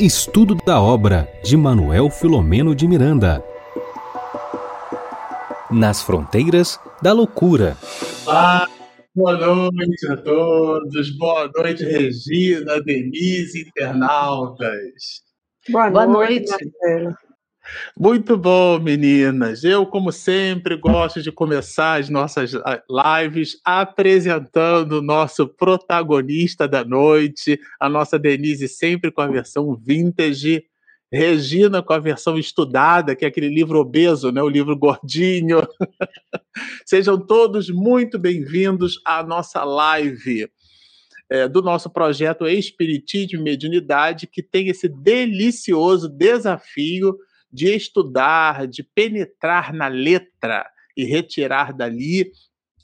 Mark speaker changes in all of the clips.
Speaker 1: Estudo da obra de Manuel Filomeno de Miranda. Nas fronteiras da loucura.
Speaker 2: Ah, boa noite a todos. Boa noite, Regina, Denise, internautas.
Speaker 3: Boa, boa noite. noite.
Speaker 2: Muito bom, meninas. Eu, como sempre, gosto de começar as nossas lives apresentando o nosso protagonista da noite, a nossa Denise, sempre com a versão vintage. Regina com a versão estudada, que é aquele livro obeso, né? o livro gordinho. Sejam todos muito bem-vindos à nossa live é, do nosso projeto Espiritismo e Mediunidade, que tem esse delicioso desafio de estudar, de penetrar na letra e retirar dali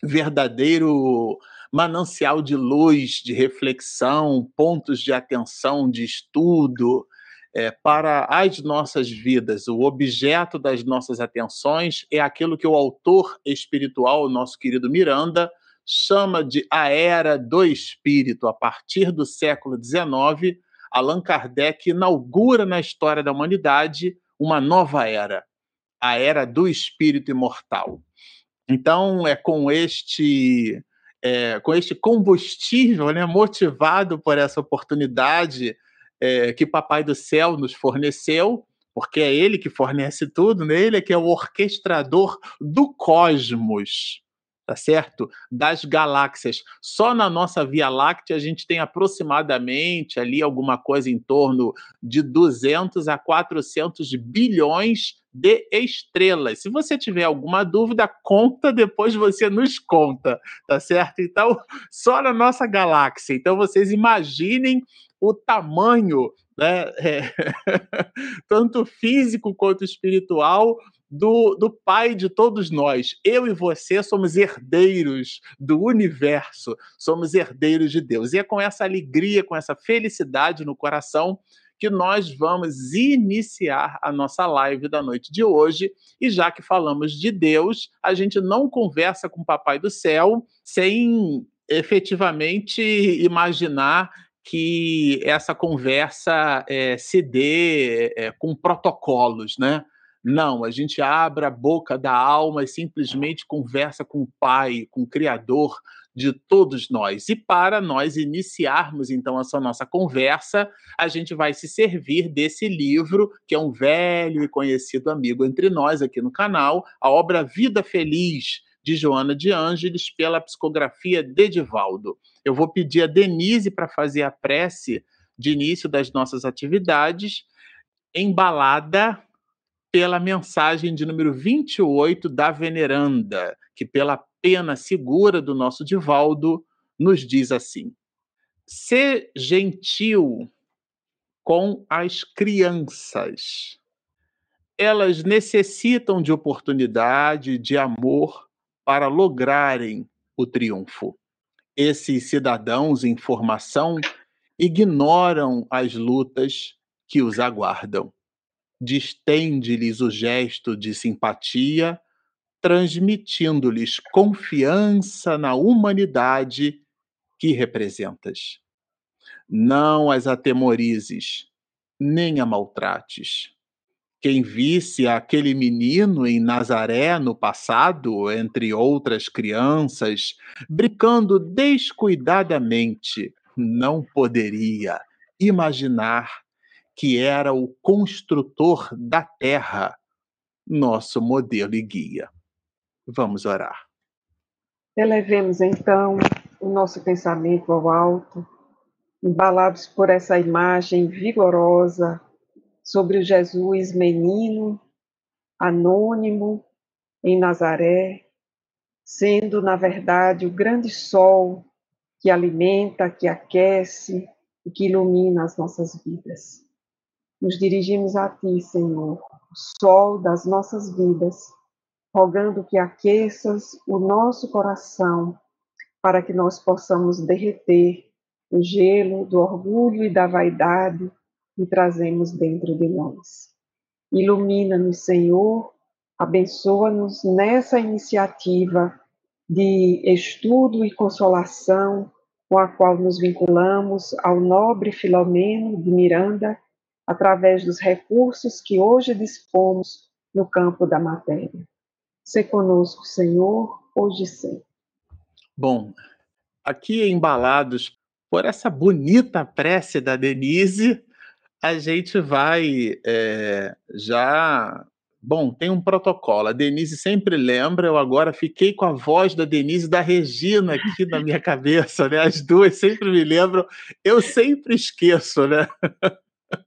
Speaker 2: verdadeiro manancial de luz, de reflexão, pontos de atenção, de estudo é, para as nossas vidas. O objeto das nossas atenções é aquilo que o autor espiritual, o nosso querido Miranda, chama de a era do espírito. A partir do século XIX, Allan Kardec inaugura na história da humanidade uma nova era, a era do espírito imortal. Então, é com este é, com este combustível, né, motivado por essa oportunidade é, que Papai do Céu nos forneceu, porque é Ele que fornece tudo, né? Ele é que é o orquestrador do cosmos tá certo? Das galáxias. Só na nossa Via Láctea a gente tem aproximadamente ali alguma coisa em torno de 200 a 400 bilhões de estrelas. Se você tiver alguma dúvida, conta, depois você nos conta, tá certo? Então, só na nossa galáxia. Então, vocês imaginem o tamanho, né, é, tanto físico quanto espiritual, do, do Pai de todos nós. Eu e você somos herdeiros do universo, somos herdeiros de Deus. E é com essa alegria, com essa felicidade no coração que nós vamos iniciar a nossa live da noite de hoje. E já que falamos de Deus, a gente não conversa com o Papai do Céu sem efetivamente imaginar que essa conversa é, se dê é, com protocolos, né? Não, a gente abre a boca da alma e simplesmente conversa com o Pai, com o Criador de todos nós. E para nós iniciarmos então essa nossa conversa, a gente vai se servir desse livro, que é um velho e conhecido amigo entre nós aqui no canal, a obra Vida Feliz, de Joana de Ângeles, pela psicografia de Edivaldo. Eu vou pedir a Denise para fazer a prece de início das nossas atividades, embalada pela mensagem de número 28 da Veneranda, que pela pena segura do nosso Divaldo nos diz assim: Ser gentil com as crianças. Elas necessitam de oportunidade, de amor para lograrem o triunfo. Esses cidadãos em formação ignoram as lutas que os aguardam distende-lhes o gesto de simpatia, transmitindo-lhes confiança na humanidade que representas. Não as atemorizes, nem a maltrates. Quem visse aquele menino em Nazaré no passado, entre outras crianças, brincando descuidadamente, não poderia imaginar que era o construtor da terra, nosso modelo e guia. Vamos orar.
Speaker 3: Elevemos então o nosso pensamento ao alto, embalados por essa imagem vigorosa sobre o Jesus menino, anônimo, em Nazaré, sendo, na verdade, o grande sol que alimenta, que aquece e que ilumina as nossas vidas. Nos dirigimos a Ti, Senhor, o sol das nossas vidas, rogando que aqueças o nosso coração para que nós possamos derreter o gelo do orgulho e da vaidade que trazemos dentro de nós. Ilumina-nos, Senhor, abençoa-nos nessa iniciativa de estudo e consolação com a qual nos vinculamos ao nobre Filomeno de Miranda, através dos recursos que hoje dispomos no campo da matéria. Se conosco, Senhor, hoje e sempre.
Speaker 2: Bom, aqui embalados por essa bonita prece da Denise, a gente vai é, já. Bom, tem um protocolo. A Denise sempre lembra, eu agora fiquei com a voz da Denise e da Regina aqui na minha cabeça, né? As duas sempre me lembram, eu sempre esqueço, né?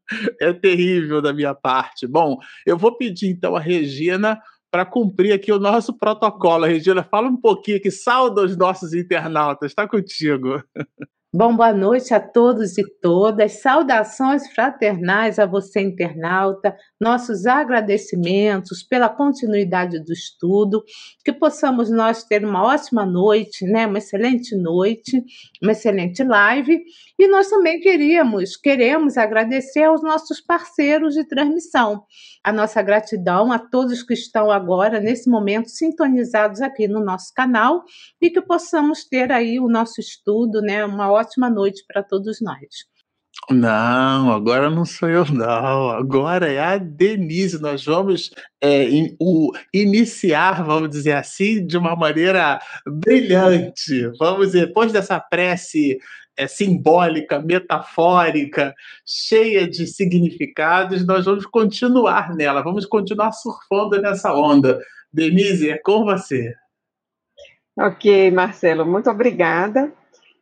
Speaker 2: É terrível da minha parte. Bom, eu vou pedir então a Regina para cumprir aqui o nosso protocolo. Regina, fala um pouquinho aqui, salda os nossos internautas, está contigo.
Speaker 4: Bom, boa noite a todos e todas. Saudações fraternais a você, internauta. Nossos agradecimentos pela continuidade do estudo. Que possamos nós ter uma ótima noite, né? Uma excelente noite, uma excelente live. E nós também queríamos, queremos agradecer aos nossos parceiros de transmissão. A nossa gratidão a todos que estão agora, nesse momento, sintonizados aqui no nosso canal e que possamos ter aí o nosso estudo, né? Uma ótima noite para todos nós.
Speaker 2: Não, agora não sou eu, não. Agora é a Denise. Nós vamos é, in, o, iniciar, vamos dizer assim, de uma maneira brilhante. Vamos, depois dessa prece é, simbólica, metafórica, cheia de significados, nós vamos continuar nela, vamos continuar surfando nessa onda. Denise, é com você.
Speaker 3: Ok, Marcelo, muito obrigada.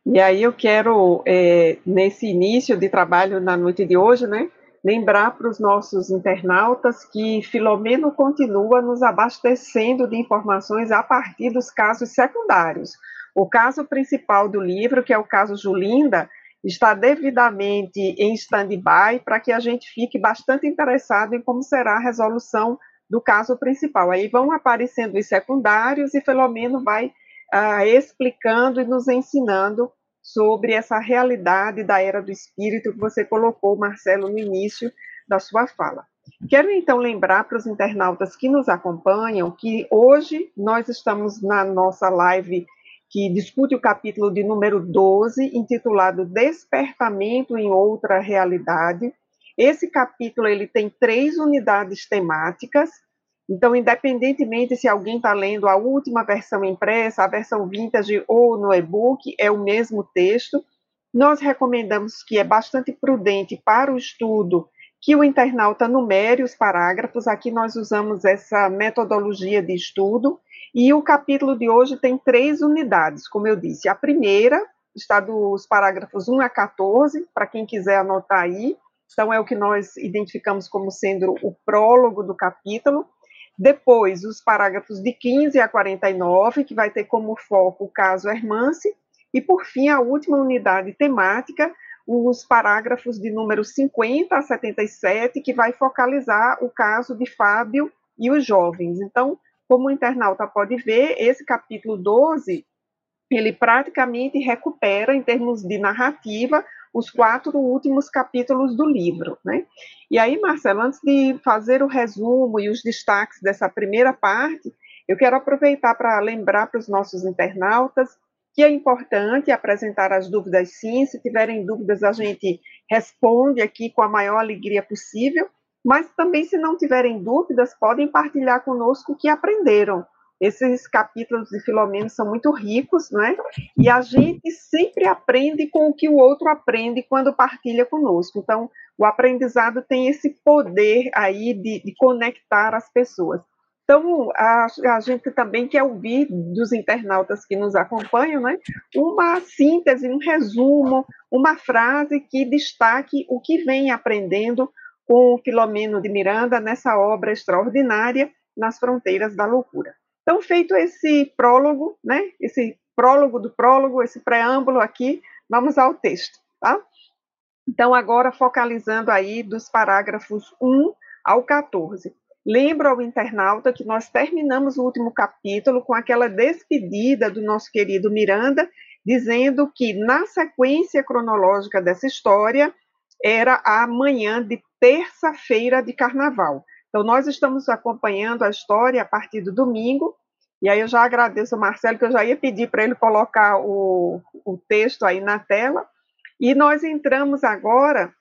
Speaker 3: E aí eu quero, é, nesse início de trabalho na noite de hoje, né, lembrar para os nossos internautas que Filomeno continua nos abastecendo de informações a partir dos casos secundários. O caso principal do livro, que é o caso Julinda, está devidamente em stand-by para que a gente fique bastante interessado em como será a resolução do caso principal. Aí vão aparecendo os secundários e Filomeno vai ah, explicando e nos ensinando sobre essa realidade da era do espírito que você colocou, Marcelo, no início da sua fala. Quero então lembrar para os internautas que nos acompanham que hoje nós estamos na nossa live que discute o capítulo de número 12, intitulado Despertamento em Outra Realidade. Esse capítulo ele tem três unidades temáticas, então, independentemente se alguém está lendo a última versão impressa, a versão vintage ou no e-book, é o mesmo texto. Nós recomendamos que é bastante prudente para o estudo que o internauta numere os parágrafos. Aqui nós usamos essa metodologia de estudo e o capítulo de hoje tem três unidades, como eu disse. A primeira está dos parágrafos 1 a 14, para quem quiser anotar aí. Então, é o que nós identificamos como sendo o prólogo do capítulo. Depois, os parágrafos de 15 a 49, que vai ter como foco o caso Hermance. E, por fim, a última unidade temática, os parágrafos de número 50 a 77, que vai focalizar o caso de Fábio e os jovens. Então, como o internauta pode ver, esse capítulo 12, ele praticamente recupera, em termos de narrativa, os quatro últimos capítulos do livro, né? E aí, Marcelo, antes de fazer o resumo e os destaques dessa primeira parte, eu quero aproveitar para lembrar para os nossos internautas que é importante apresentar as dúvidas sim, se tiverem dúvidas a gente responde aqui com a maior alegria possível, mas também, se não tiverem dúvidas, podem partilhar conosco o que aprenderam. Esses capítulos de Filomeno são muito ricos, né? E a gente sempre aprende com o que o outro aprende quando partilha conosco. Então, o aprendizado tem esse poder aí de, de conectar as pessoas. Então, a, a, gente também quer ouvir dos internautas que nos acompanham, né, uma síntese, um resumo, uma frase que destaque o que vem aprendendo com o Filomeno de Miranda nessa obra extraordinária, Nas Fronteiras da Loucura. Então, feito esse prólogo, né, esse prólogo do prólogo, esse preâmbulo aqui, vamos ao texto, tá? Então, agora focalizando aí dos parágrafos 1 ao 14. Lembro ao internauta que nós terminamos o último capítulo com aquela despedida do nosso querido Miranda, dizendo que na sequência cronológica dessa história era a manhã de terça-feira de carnaval. Então, nós estamos acompanhando a história a partir do domingo, E aí eu já agradeço ao Marcelo, que eu já ia pedir para ele colocar o, o texto aí na tela. E nós entramos agora,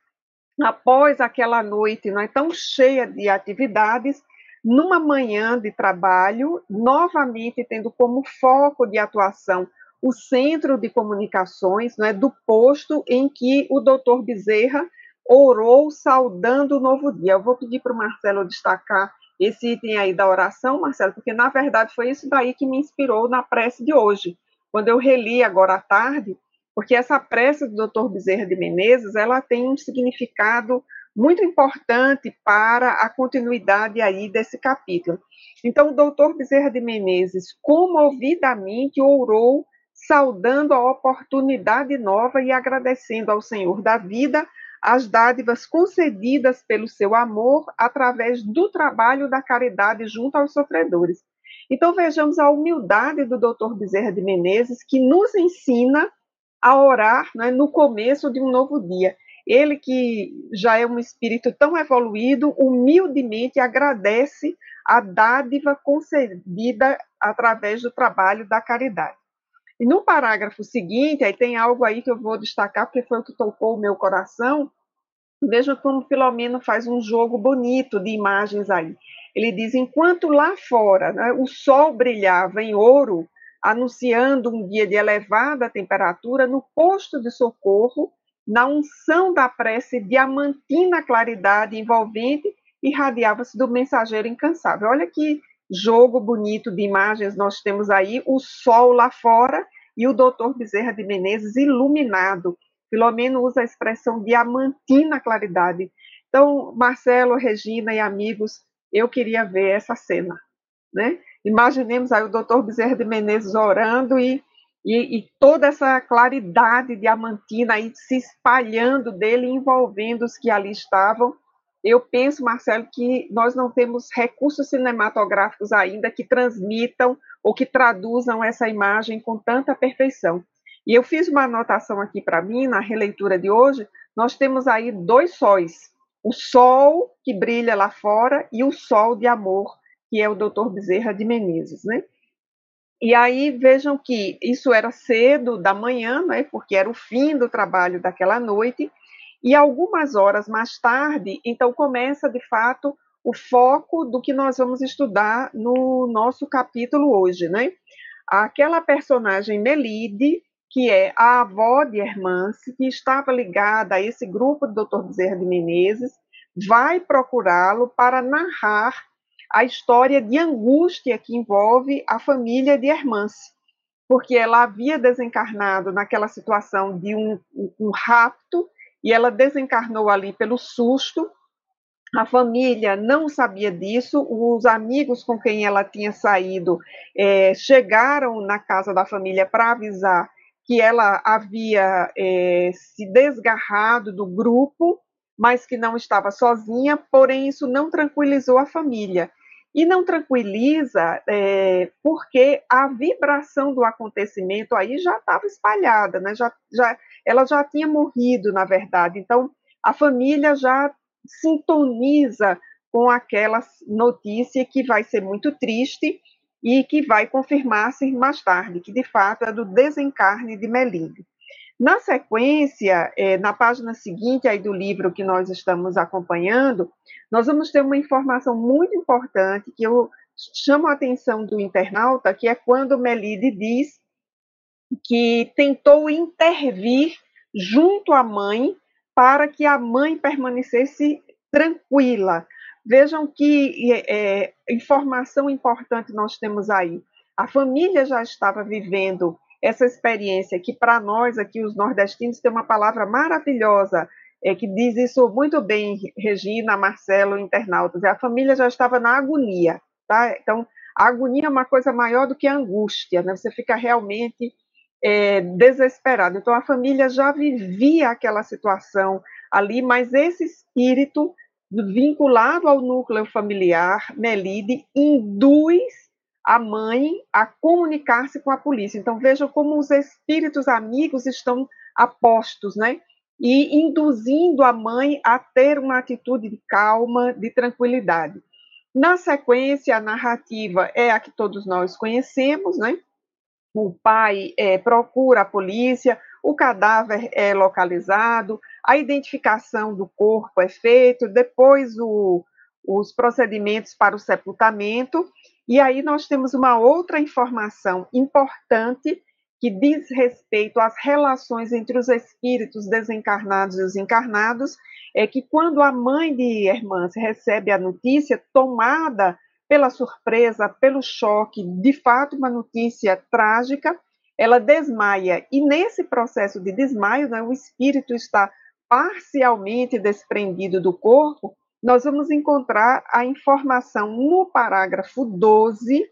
Speaker 3: após aquela noite não é tão cheia de atividades, numa manhã de trabalho, novamente tendo como foco de atuação o centro de comunicações não é, do posto em que o doutor Bezerra orou saudando o novo dia. Eu vou pedir para o Marcelo destacar esse item aí da oração, Marcelo, porque na verdade foi isso daí que me inspirou na prece de hoje. Quando eu reli agora à tarde, porque essa prece do Dr. Bezerra de Menezes, ela tem um significado muito importante para a continuidade aí desse capítulo. Então, o doutor Bezerra de Menezes comovidamente orou, saudando a oportunidade nova e agradecendo ao Senhor da vida as dádivas concedidas pelo seu amor através do trabalho da caridade junto aos sofredores. Então vejamos a humildade do Dr. Bezerra de Menezes, que nos ensina a orar né, no começo de um novo dia. Ele que já é um espírito tão evoluído, humildemente agradece a dádiva concedida através do trabalho da caridade. E no parágrafo seguinte, aí tem algo aí que eu vou destacar, porque foi o que tocou o meu coração. Veja como Filomeno faz um jogo bonito de imagens aí. Ele diz: enquanto lá fora né, o sol brilhava em ouro, anunciando um dia de elevada temperatura, no posto de socorro, na unção da prece diamantina claridade envolvente, irradiava-se do mensageiro incansável. Olha que jogo bonito de imagens nós temos aí, o sol lá fora e o doutor Bezerra de Menezes iluminado. Filomeno usa a expressão diamantina claridade. Então, Marcelo, Regina e amigos, eu queria ver essa cena, né? Imaginemos aí o doutor Bezerra de Menezes orando e, e, e, toda essa claridade diamantina aí se espalhando dele, envolvendo os que ali estavam. Eu penso, Marcelo, que nós não temos recursos cinematográficos ainda que transmitam ou que traduzam essa imagem com tanta perfeição. E eu fiz uma anotação aqui para mim, na releitura de hoje, nós temos aí dois sóis. O sol que brilha lá fora e o sol de amor, que é o doutor Bezerra de Menezes, né? E aí vejam que isso era cedo da manhã, né, porque era o fim do trabalho daquela noite, e algumas horas mais tarde, então começa de fato o foco do que nós vamos estudar no nosso capítulo hoje, né? Aquela personagem Melide, que é a avó de Hermance, que estava ligada a esse grupo do Dr. Bezerra de Menezes, vai procurá-lo para narrar a história de angústia que envolve a família de Hermance, porque ela havia desencarnado naquela situação de um, um rapto e ela desencarnou ali pelo susto. A família não sabia disso, os amigos com quem ela tinha saído é, chegaram na casa da família para avisar que ela havia é, se desgarrado do grupo, mas que não estava sozinha, porém isso não tranquilizou a família. E não tranquiliza é, porque a vibração do acontecimento aí já estava espalhada, né? já, já, ela já tinha morrido, na verdade. Então, a família já sintoniza com aquela notícia que vai ser muito triste e que vai confirmar-se mais tarde, que de fato é do desencarne de Melinde. Na sequência, é, na página seguinte aí do livro que nós estamos acompanhando, nós vamos ter uma informação muito importante que eu chamo a atenção do internauta, que é quando Melide diz que tentou intervir junto à mãe para que a mãe permanecesse tranquila, Vejam que é, informação importante nós temos aí. A família já estava vivendo essa experiência que para nós aqui os nordestinos tem uma palavra maravilhosa é, que diz isso muito bem, Regina, Marcelo, internautas. A família já estava na agonia, tá? Então a agonia é uma coisa maior do que a angústia, né? Você fica realmente é, desesperado. Então a família já vivia aquela situação ali, mas esse espírito vinculado ao núcleo familiar, Melide induz a mãe a comunicar-se com a polícia. Então vejam como os espíritos amigos estão apostos, né? E induzindo a mãe a ter uma atitude de calma, de tranquilidade. Na sequência, a narrativa é a que todos nós conhecemos, né? O pai é, procura a polícia, o cadáver é localizado, a identificação do corpo é feita, depois o, os procedimentos para o sepultamento, e aí nós temos uma outra informação importante que diz respeito às relações entre os espíritos desencarnados e os encarnados, é que quando a mãe de Hermance recebe a notícia, tomada pela surpresa, pelo choque, de fato uma notícia trágica, ela desmaia. E nesse processo de desmaio, né, o espírito está parcialmente desprendido do corpo, nós vamos encontrar a informação no parágrafo 12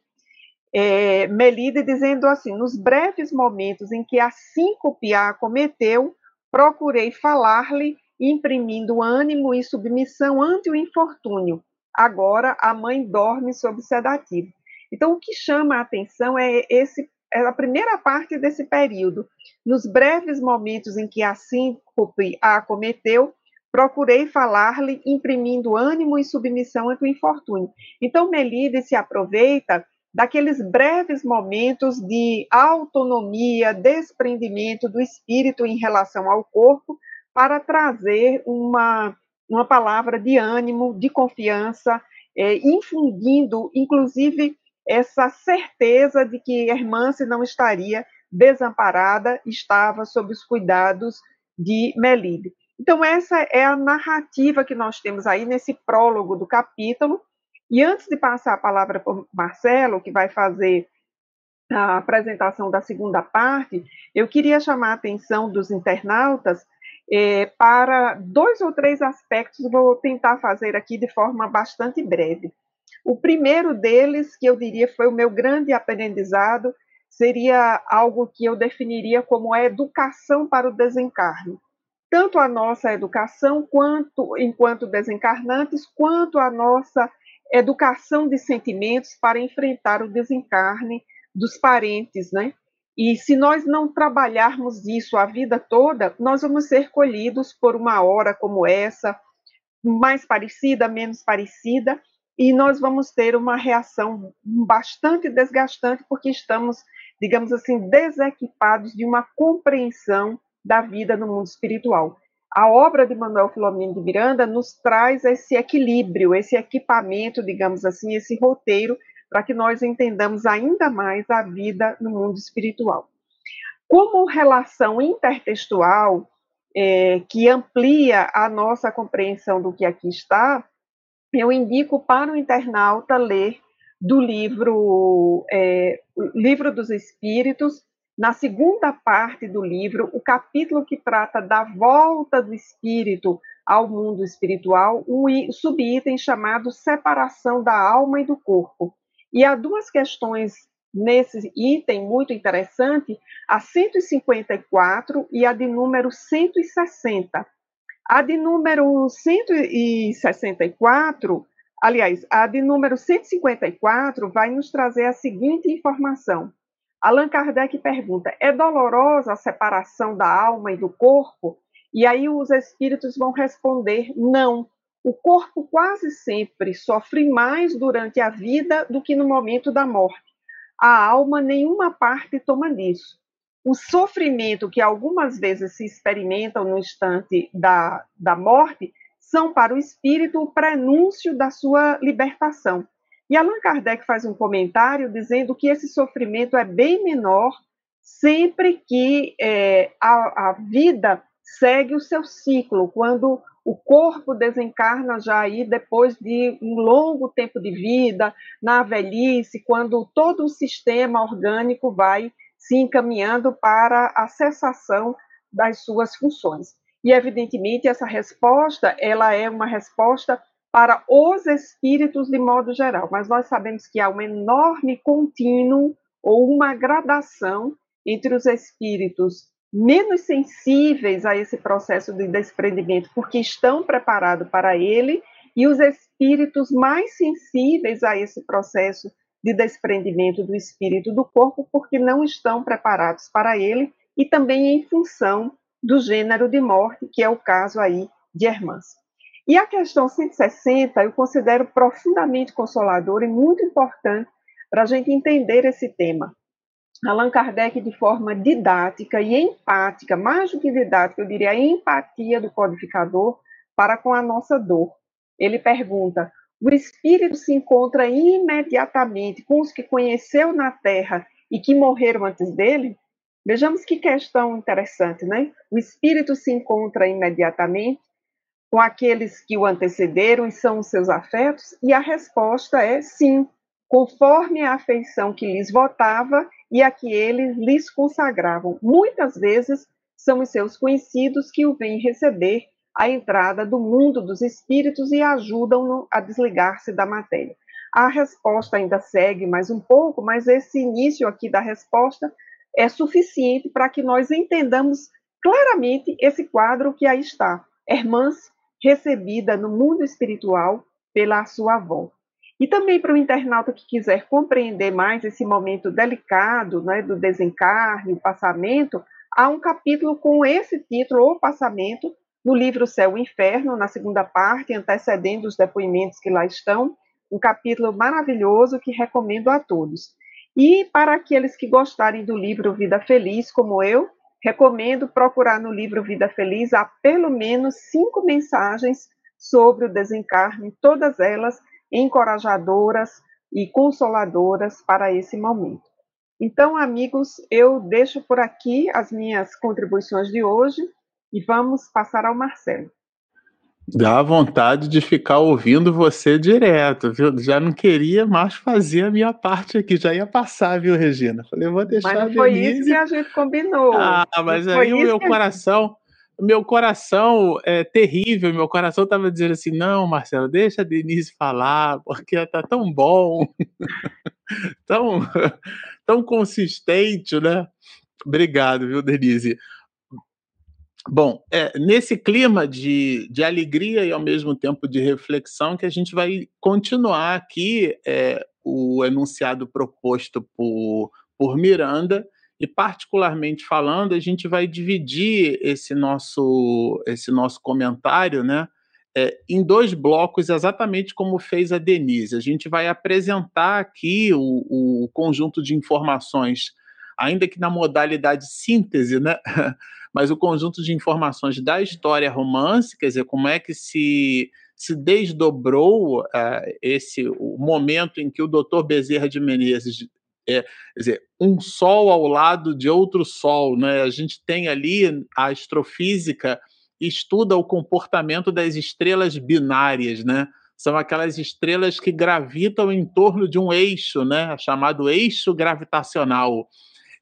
Speaker 3: é, Melide dizendo assim: nos breves momentos em que a síncope a acometeu, procurei falar-lhe, imprimindo ânimo e submissão ante o infortúnio. Agora a mãe dorme sob sedativo. Então, o que chama a atenção é esse é a primeira parte desse período. Nos breves momentos em que a síncope a acometeu, procurei falar-lhe, imprimindo ânimo e submissão ante o infortúnio. Então, Melide se aproveita daqueles breves momentos de autonomia, desprendimento do espírito em relação ao corpo, para trazer uma, uma palavra de ânimo, de confiança, é, infundindo, inclusive, essa certeza de que Hermance não estaria desamparada, estava sob os cuidados de Melide. Então, essa é a narrativa que nós temos aí nesse prólogo do capítulo, e antes de passar a palavra para o Marcelo, que vai fazer a apresentação da segunda parte, eu queria chamar a atenção dos internautas é, para dois ou três aspectos, vou tentar fazer aqui de forma bastante breve. O primeiro deles, que eu diria foi o meu grande aprendizado, seria algo que eu definiria como a educação para o desencarne. Tanto a nossa educação, quanto enquanto desencarnantes, quanto a nossa educação de sentimentos para enfrentar o desencarne dos parentes, né? E se nós não trabalharmos isso a vida toda, nós vamos ser colhidos por uma hora como essa, mais parecida, menos parecida, e nós vamos ter uma reação bastante desgastante, porque estamos, digamos assim, desequipados de uma compreensão da vida no mundo espiritual. A obra de Manuel Filomeno de Miranda nos traz esse equilíbrio, esse equipamento, digamos assim, esse roteiro, para que nós entendamos ainda mais a vida no mundo espiritual. Como relação intertextual, é, que amplia a nossa compreensão do que aqui está, eu indico para o internauta ler do livro é, Livro dos Espíritos, na segunda parte do livro, o capítulo que trata da volta do espírito ao mundo espiritual, um subitem chamado separação da alma e do corpo. E há duas questões nesse item muito interessante, a 154 e a de número 160. A de número 164, aliás, a de número 154 vai nos trazer a seguinte informação: Allan Kardec pergunta: é dolorosa a separação da alma e do corpo? E aí os espíritos vão responder: não. O corpo quase sempre sofre mais durante a vida do que no momento da morte. A alma, nenhuma parte toma disso. O sofrimento que algumas vezes se experimentam no instante da, da morte são para o espírito o prenúncio da sua libertação. E Allan Kardec faz um comentário dizendo que esse sofrimento é bem menor sempre que é, a, a vida segue o seu ciclo, quando o corpo desencarna já aí depois de um longo tempo de vida, na velhice, quando todo o sistema orgânico vai se encaminhando para a cessação das suas funções. E evidentemente essa resposta, ela é uma resposta para os espíritos de modo geral, mas nós sabemos que há um enorme contínuo ou uma gradação entre os espíritos menos sensíveis a esse processo de desprendimento, porque estão preparados para ele, e os espíritos mais sensíveis a esse processo de desprendimento do espírito do corpo, porque não estão preparados para ele, e também em função do gênero de morte, que é o caso aí de Hermance. E a questão 160 eu considero profundamente consoladora e muito importante para a gente entender esse tema. Allan Kardec, de forma didática e empática, mais do que didática, eu diria a empatia do codificador para com a nossa dor. Ele pergunta: o espírito se encontra imediatamente com os que conheceu na terra e que morreram antes dele? Vejamos que questão interessante, né? O espírito se encontra imediatamente com aqueles que o antecederam e são os seus afetos? E a resposta é sim, conforme a afeição que lhes votava e a que eles lhes consagravam. Muitas vezes são os seus conhecidos que o vêm receber a entrada do mundo dos espíritos e ajudam-no a desligar-se da matéria. A resposta ainda segue mais um pouco, mas esse início aqui da resposta é suficiente para que nós entendamos claramente esse quadro que aí está. Hermance recebida no mundo espiritual pela sua avó. E também para o internauta que quiser compreender mais esse momento delicado né, do desencarne, o passamento, há um capítulo com esse título, O Passamento, no livro Céu e Inferno, na segunda parte, antecedendo os depoimentos que lá estão, um capítulo maravilhoso que recomendo a todos. E para aqueles que gostarem do livro Vida Feliz, como eu, recomendo procurar no livro Vida Feliz há pelo menos cinco mensagens sobre o desencarne, todas elas encorajadoras e consoladoras para esse momento. Então, amigos, eu deixo por aqui as minhas contribuições de hoje e vamos passar ao Marcelo.
Speaker 2: Dá vontade de ficar ouvindo você direto, viu? Já não queria mais fazer a minha parte aqui, já ia passar, viu, Regina? Falei, vou deixar
Speaker 3: mas não foi Denise... isso que a gente combinou.
Speaker 2: Ah, mas não aí o meu coração, gente... meu coração é terrível, meu coração estava dizendo assim, não, Marcelo, deixa a Denise falar, porque tá tão bom, tão, tão consistente, né? Obrigado, viu, Denise? Bom, é nesse clima de, de alegria e ao mesmo tempo de reflexão que a gente vai continuar aqui é, o enunciado proposto por, por Miranda, e particularmente falando, a gente vai dividir esse nosso, esse nosso comentário né, é, em dois blocos, exatamente como fez a Denise. A gente vai apresentar aqui o, o conjunto de informações, ainda que na modalidade síntese, né? mas o conjunto de informações da história romance, quer dizer, como é que se, se desdobrou uh, esse o momento em que o doutor Bezerra de Menezes é, quer dizer, um sol ao lado de outro sol, né? A gente tem ali a astrofísica estuda o comportamento das estrelas binárias, né? São aquelas estrelas que gravitam em torno de um eixo, né? Chamado eixo gravitacional.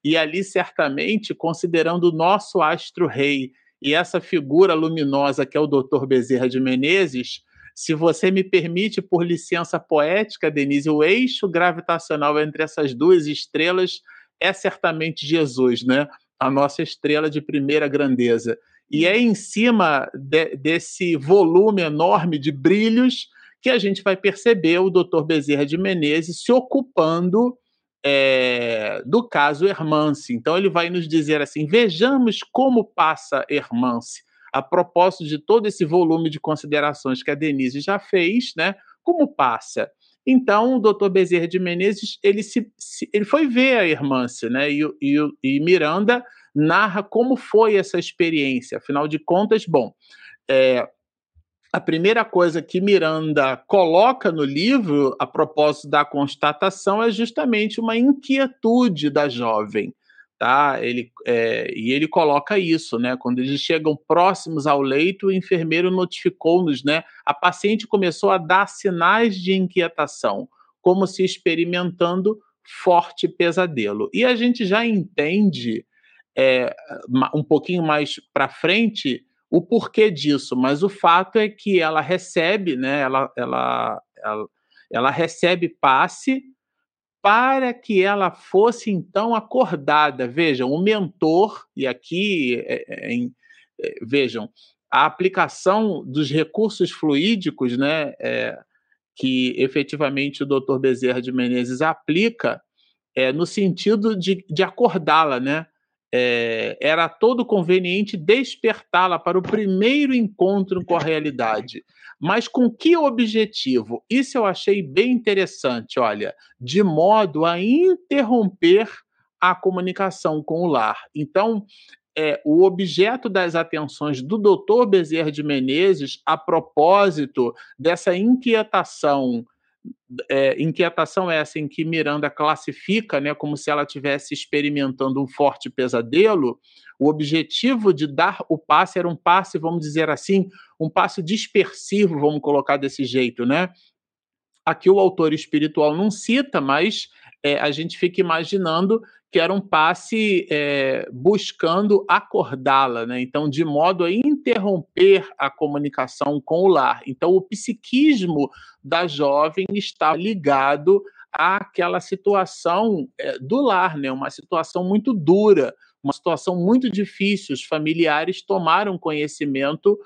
Speaker 2: E ali, certamente, considerando o nosso astro-rei e essa figura luminosa que é o Dr. Bezerra de Menezes, se você me permite, por licença poética, Denise, o eixo gravitacional entre essas duas estrelas é certamente Jesus, né? A nossa estrela de primeira grandeza. E é em cima de, desse volume enorme de brilhos que a gente vai perceber o Dr. Bezerra de Menezes se ocupando é, do caso Hermance. Então, ele vai nos dizer assim: vejamos como passa Hermance, a propósito de todo esse volume de considerações que a Denise já fez, né? Como passa? Então, o doutor Bezerra de Menezes ele, se, se, ele foi ver a Hermance, né? E, e, e Miranda narra como foi essa experiência. Afinal de contas, bom, é, a primeira coisa que Miranda coloca no livro, a propósito da constatação, é justamente uma inquietude da jovem. Tá? Ele, é, e ele coloca isso, né? Quando eles chegam próximos ao leito, o enfermeiro notificou-nos, né? A paciente começou a dar sinais de inquietação, como se experimentando forte pesadelo. E a gente já entende é, um pouquinho mais para frente o porquê disso, mas o fato é que ela recebe, né, ela, ela, ela, ela recebe passe para que ela fosse então acordada. Vejam, o mentor, e aqui, é, é, é, vejam, a aplicação dos recursos fluídicos, né, é, que efetivamente o Dr. Bezerra de Menezes aplica, é no sentido de, de acordá-la, né? É, era todo conveniente despertá-la para o primeiro encontro com a realidade. Mas com que objetivo? Isso eu achei bem interessante, olha, de modo a interromper a comunicação com o lar. Então, é, o objeto das atenções do doutor Bezerra de Menezes, a propósito dessa inquietação é, inquietação essa em que Miranda classifica, né, como se ela estivesse experimentando um forte pesadelo, o objetivo de dar o passe era um passe, vamos dizer assim, um passe dispersivo, vamos colocar desse jeito, né? Aqui o autor espiritual não cita, mas é, a gente fica imaginando que era um passe é, buscando acordá-la, né? Então, de modo a interromper a comunicação com o lar. Então, o psiquismo da jovem está ligado àquela situação é, do lar, né? Uma situação muito dura, uma situação muito difícil. Os familiares tomaram conhecimento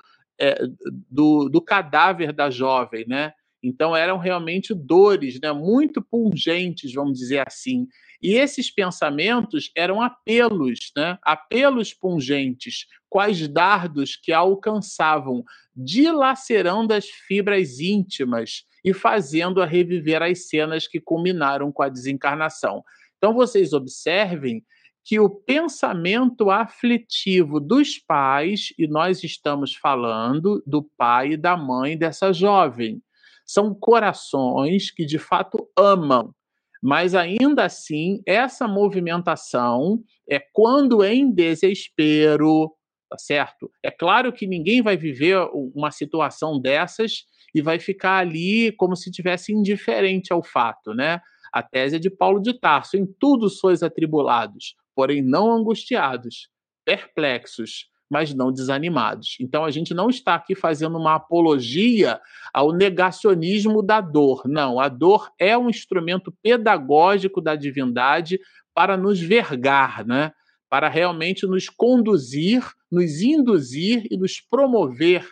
Speaker 2: do, do cadáver da jovem, né? Então eram realmente dores, né, muito pungentes, vamos dizer assim. E esses pensamentos eram apelos, né? apelos pungentes, quais dardos que a alcançavam, dilacerando as fibras íntimas e fazendo-a reviver as cenas que culminaram com a desencarnação. Então, vocês observem que o pensamento aflitivo dos pais, e nós estamos falando do pai e da mãe dessa jovem, são corações que de fato amam, mas ainda assim, essa movimentação é quando em desespero, tá certo? É claro que ninguém vai viver uma situação dessas e vai ficar ali como se tivesse indiferente ao fato, né? A tese é de Paulo de Tarso: em tudo sois atribulados, porém não angustiados, perplexos, mas não desanimados. Então a gente não está aqui fazendo uma apologia ao negacionismo da dor. Não, a dor é um instrumento pedagógico da divindade para nos vergar, né? Para realmente nos conduzir, nos induzir e nos promover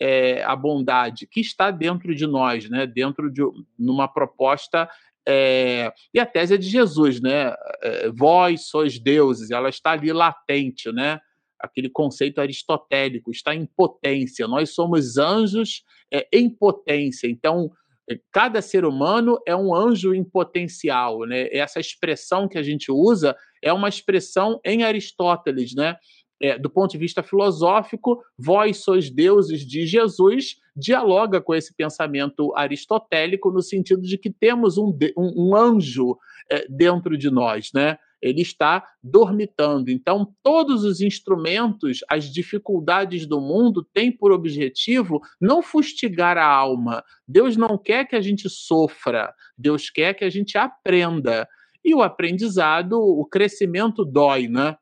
Speaker 2: é, a bondade que está dentro de nós, né? Dentro de numa proposta é, e a tese é de Jesus, né? É, vós sois deuses, ela está ali latente, né? Aquele conceito aristotélico, está em potência. Nós somos anjos é, em potência. Então, é, cada ser humano é um anjo em potencial, né? Essa expressão que a gente usa é uma expressão em Aristóteles, né? É, do ponto de vista filosófico, vós sois deuses de Jesus, dialoga com esse pensamento aristotélico no sentido de que temos um, um, um anjo é, dentro de nós, né? Ele está dormitando. Então, todos os instrumentos, as dificuldades do mundo têm por objetivo não fustigar a alma. Deus não quer que a gente sofra, Deus quer que a gente aprenda. E o aprendizado, o crescimento dói, né?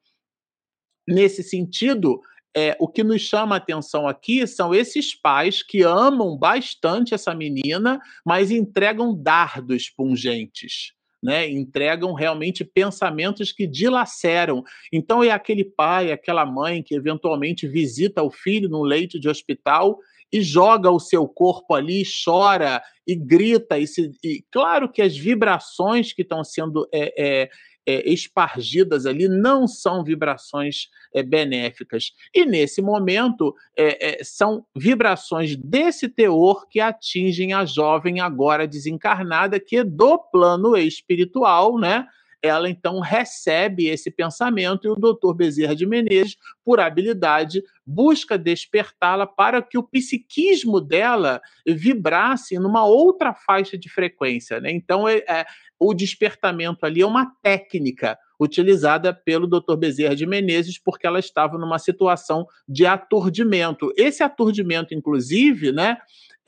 Speaker 2: Nesse sentido, é, o que nos chama a atenção aqui são esses pais que amam bastante essa menina, mas entregam dardos pungentes né, entregam realmente pensamentos que dilaceram. Então é aquele pai, aquela mãe que eventualmente visita o filho no leito de hospital e joga o seu corpo ali, chora e grita. E, se, e claro que as vibrações que estão sendo é, é, é, espargidas ali não são vibrações é, benéficas. E nesse momento é, é, são vibrações desse teor que atingem a jovem agora desencarnada, que do plano espiritual, né? Ela então recebe esse pensamento e o doutor Bezerra de Menezes, por habilidade, busca despertá-la para que o psiquismo dela vibrasse numa outra faixa de frequência. Né? Então, é, é, o despertamento ali é uma técnica utilizada pelo Dr. Bezerra de Menezes, porque ela estava numa situação de aturdimento. Esse aturdimento, inclusive, né,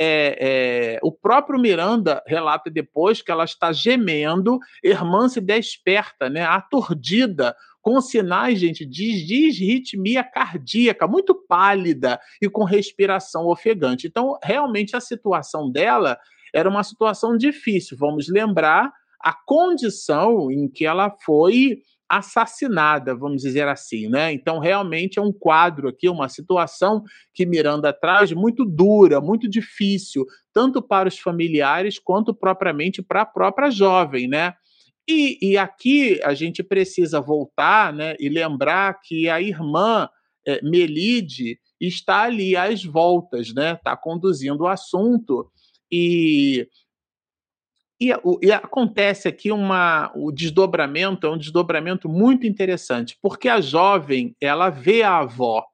Speaker 2: é, é, o próprio Miranda relata depois que ela está gemendo, irmã se desperta, né, aturdida, com sinais, gente, de disritmia cardíaca, muito pálida e com respiração ofegante. Então, realmente, a situação dela era uma situação difícil. Vamos lembrar a condição em que ela foi assassinada, vamos dizer assim, né? Então, realmente é um quadro aqui, uma situação que Miranda traz muito dura, muito difícil, tanto para os familiares quanto propriamente para a própria jovem, né? E, e aqui a gente precisa voltar né, e lembrar que a irmã é, Melide está ali às voltas, né? Está conduzindo o assunto e e, e, acontece aqui uma, o desdobramento, é um desdobramento muito interessante, porque a jovem, ela vê a avó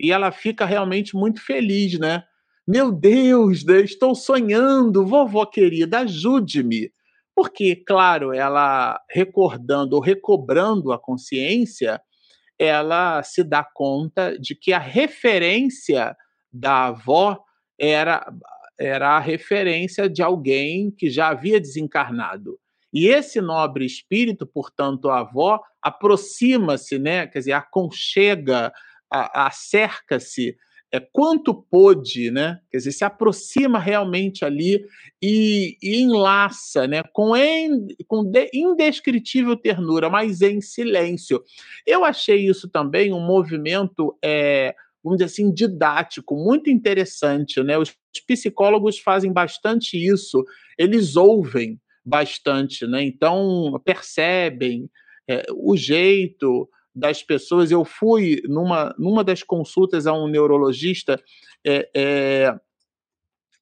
Speaker 2: e ela fica realmente muito feliz, né? Meu Deus, né? estou sonhando, vovó querida, ajude-me. Porque, claro, ela recordando ou recobrando a consciência, ela se dá conta de que a referência da avó era, era a referência de alguém que já havia desencarnado. E esse nobre espírito, portanto, a avó, aproxima-se, né? quer dizer, aconchega, acerca-se é, quanto pôde, né? Quer dizer, se aproxima realmente ali e, e enlaça, né? Com, en, com de, indescritível ternura, mas em silêncio. Eu achei isso também um movimento, é, vamos dizer assim, didático, muito interessante, né? Os psicólogos fazem bastante isso, eles ouvem bastante, né? Então percebem é, o jeito, das pessoas. Eu fui numa, numa das consultas a um neurologista, é, é,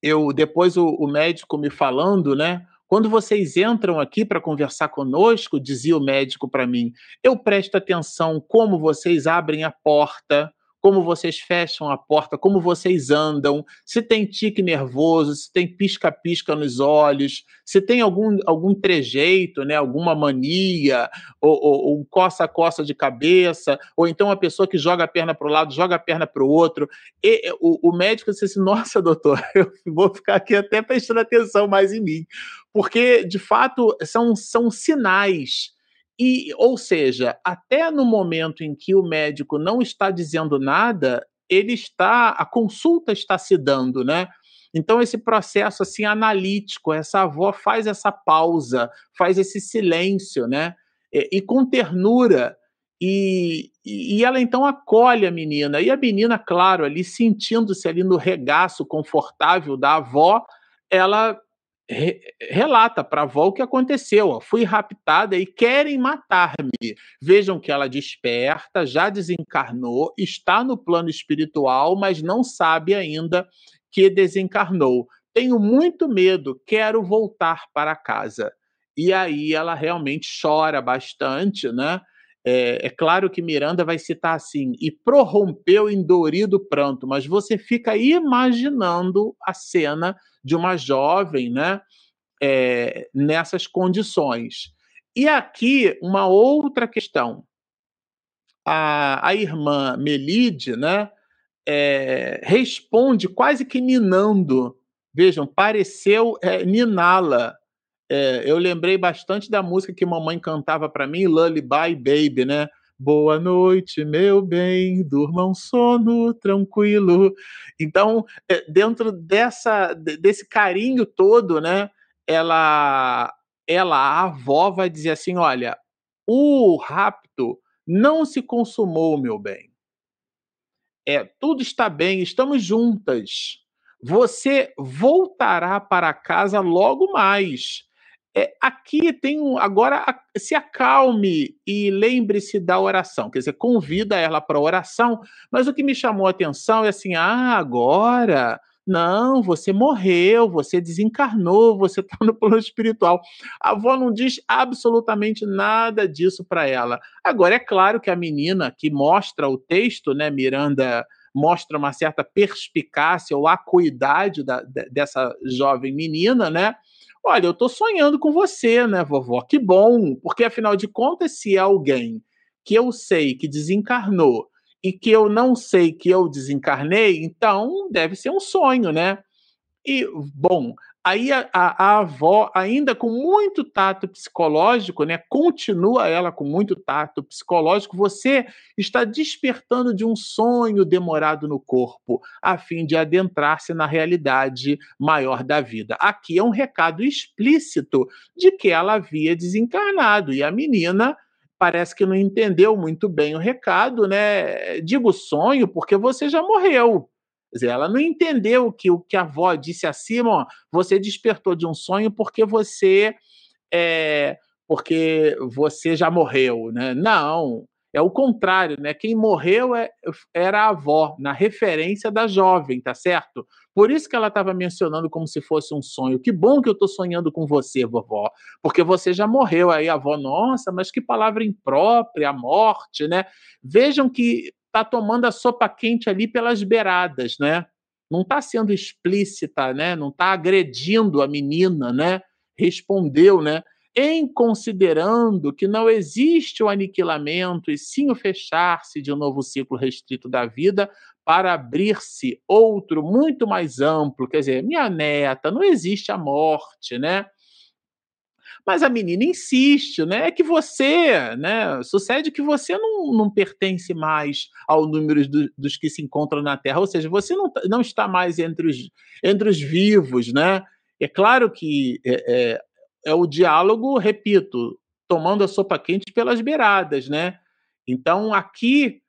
Speaker 2: eu depois o, o, médico me falando, né? Quando vocês entram aqui para conversar conosco, dizia o médico para mim, eu presto atenção como vocês abrem a porta, como vocês fecham a porta, como vocês andam, se tem tique nervoso, se tem pisca-pisca nos olhos, se tem algum, algum trejeito, né, alguma mania, ou, ou, ou coça-coça de cabeça, ou então a pessoa que joga a perna para o lado, joga a perna para o outro. E, o, o médico disse assim: Nossa, doutor, eu vou ficar aqui até prestando atenção mais em mim. Porque, de fato, são, são sinais e, ou seja, até no momento em que o médico não está dizendo nada, ele está, a consulta está se dando, né? Então esse processo assim analítico, essa avó faz essa pausa, faz esse silêncio, né? E, e com ternura e, e ela então acolhe a menina e a menina, claro, ali sentindo-se ali no regaço confortável da avó, ela re, relata para a avó o que aconteceu. Ó, fui raptada e querem matar-me. Vejam que ela desperta, já desencarnou, está no plano espiritual, mas não sabe ainda que desencarnou. Tenho muito medo, quero voltar para casa. E aí ela realmente chora bastante, né? É, é, claro que Miranda vai citar assim, e prorrompeu em dorido pranto, mas você fica imaginando a cena de uma jovem, né, é, nessas condições. E aqui uma outra questão. A, a irmã Melide, né, é, responde quase que ninando. Vejam, pareceu é, niná-la é, eu lembrei bastante da música que mamãe cantava para mim, Lullaby Baby, né? Boa noite, meu bem, durma um sono tranquilo. Então, é, dentro dessa, desse carinho todo, né? Ela, ela, a avó, vai dizer assim: olha, o rapto não se consumou, meu bem. É, tudo está bem, estamos juntas. Você voltará para casa logo mais. É, aqui tem um. Agora, se acalme e lembre-se da oração. Quer dizer, convida ela para oração, mas o que me chamou a atenção é assim: ah, agora. Não, você morreu, você desencarnou, você está no plano espiritual. A avó não diz absolutamente nada disso para ela. Agora, é claro que a menina que mostra o texto, né, Miranda mostra uma certa perspicácia ou acuidade da, dessa jovem menina, né? Olha, eu estou sonhando com você, né, vovó? Que bom, porque afinal de contas, se é alguém que eu sei que desencarnou e que eu não sei que eu desencarnei, então deve ser um sonho, né? E, bom, Aí a, a, a, avó, ainda com muito tato psicológico, né, continua ela com muito tato psicológico, você está despertando de um sonho demorado no corpo, a fim de adentrar-se na realidade maior da vida. Aqui é um recado explícito de que ela havia desencarnado, e a menina parece que não entendeu muito bem o recado, né? Digo sonho porque você já morreu. Dizer, ela não entendeu que o que a avó disse acima, ó, você despertou de um sonho porque você é, porque você já morreu, né? Não, é o contrário, né? Quem morreu é, era a avó, na referência da jovem, tá certo? Por isso que ela estava mencionando como se fosse um sonho. Que bom que eu estou sonhando com você, vovó, porque você já morreu. Aí a avó, nossa, mas que palavra imprópria, a morte, né? Vejam que está tomando a sopa quente ali pelas beiradas, né? Não está sendo explícita, né? Não está agredindo a menina, né? Respondeu, né? em considerando que não existe o aniquilamento e sim o fechar-se de um novo ciclo restrito da vida para abrir-se outro muito mais amplo, quer dizer, minha neta, não existe a morte, né? Mas a menina insiste, né? É que você, né? Sucede que você não, não pertence mais ao número do, dos que se encontram na Terra, ou seja, você não, não está mais entre os, entre os vivos, né? É claro que é, é, é o diálogo, repito, tomando a sopa quente pelas beiradas, né? Então aqui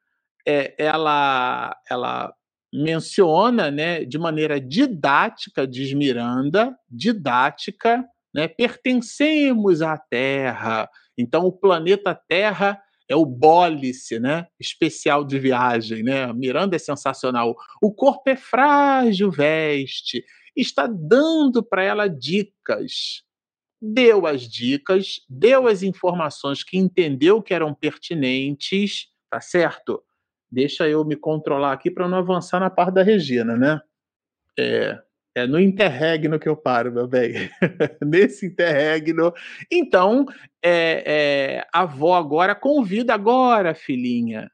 Speaker 2: é, ela ela menciona, né, de maneira didática, diz Miranda, didática, né? Pertencemos à Terra. Então o planeta Terra é o bólice, né? Especial de viagem, né? Miranda é sensacional. O corpo é frágil, veste, está dando para ela dicas deu as dicas, deu as informações que entendeu que eram pertinentes, tá certo? Deixa eu me controlar aqui para não avançar na parte da Regina, né? É, é no interregno que eu paro, meu bem. Nesse interregno. Então, é, é, a avó agora convida agora, filhinha.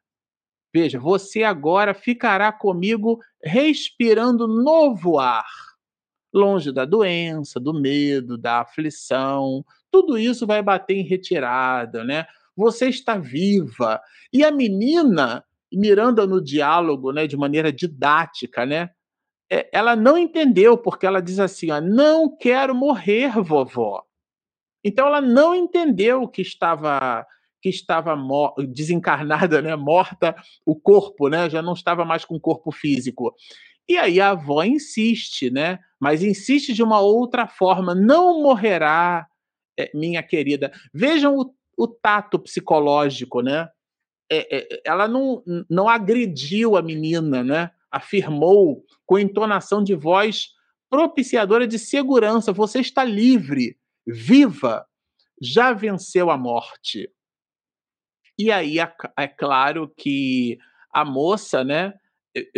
Speaker 2: Veja, você agora ficará comigo respirando novo ar longe da doença, do medo, da aflição. Tudo isso vai bater em retirada, né? Você está viva. E a menina, mirando no diálogo, né, de maneira didática, né? É, ela não entendeu porque ela diz assim: ó, não quero morrer, vovó. Então ela não entendeu que estava que estava desencarnada, né, morta, o corpo, né, já não estava mais com o corpo físico. E aí a avó insiste, né? Mas insiste de uma outra forma. Não morrerá, eh, minha querida. Vejam o, o tato psicológico, né? É, é, ela não, não agrediu a menina, né? Afirmou com entonação de voz propiciadora de segurança: você está livre, viva, já venceu a morte. E aí é, é claro que a moça, né?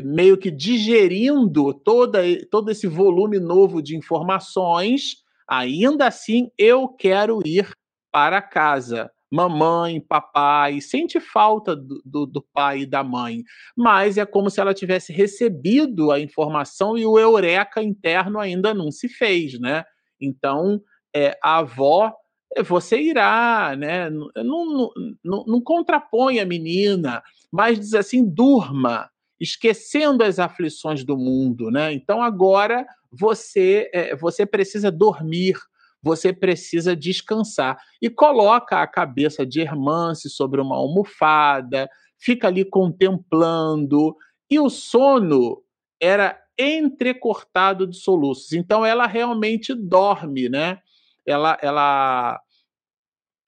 Speaker 2: meio que digerindo toda, todo esse volume novo de informações, ainda assim eu quero ir para casa. Mamãe, papai, sente falta do, do, do, pai e da mãe, mas é como se ela tivesse recebido a informação e o eureka interno ainda não se fez, né? Então, é, a avó, é, você irá, né? Não, não, não, não contrapõe a menina, mas diz assim: durma, esquecendo as aflições do mundo, né? Então agora você é, você precisa dormir, você precisa descansar e coloca a cabeça de Hermance sobre uma almofada, fica ali contemplando e o sono era entrecortado de soluços. Então ela realmente dorme, né? Ela ela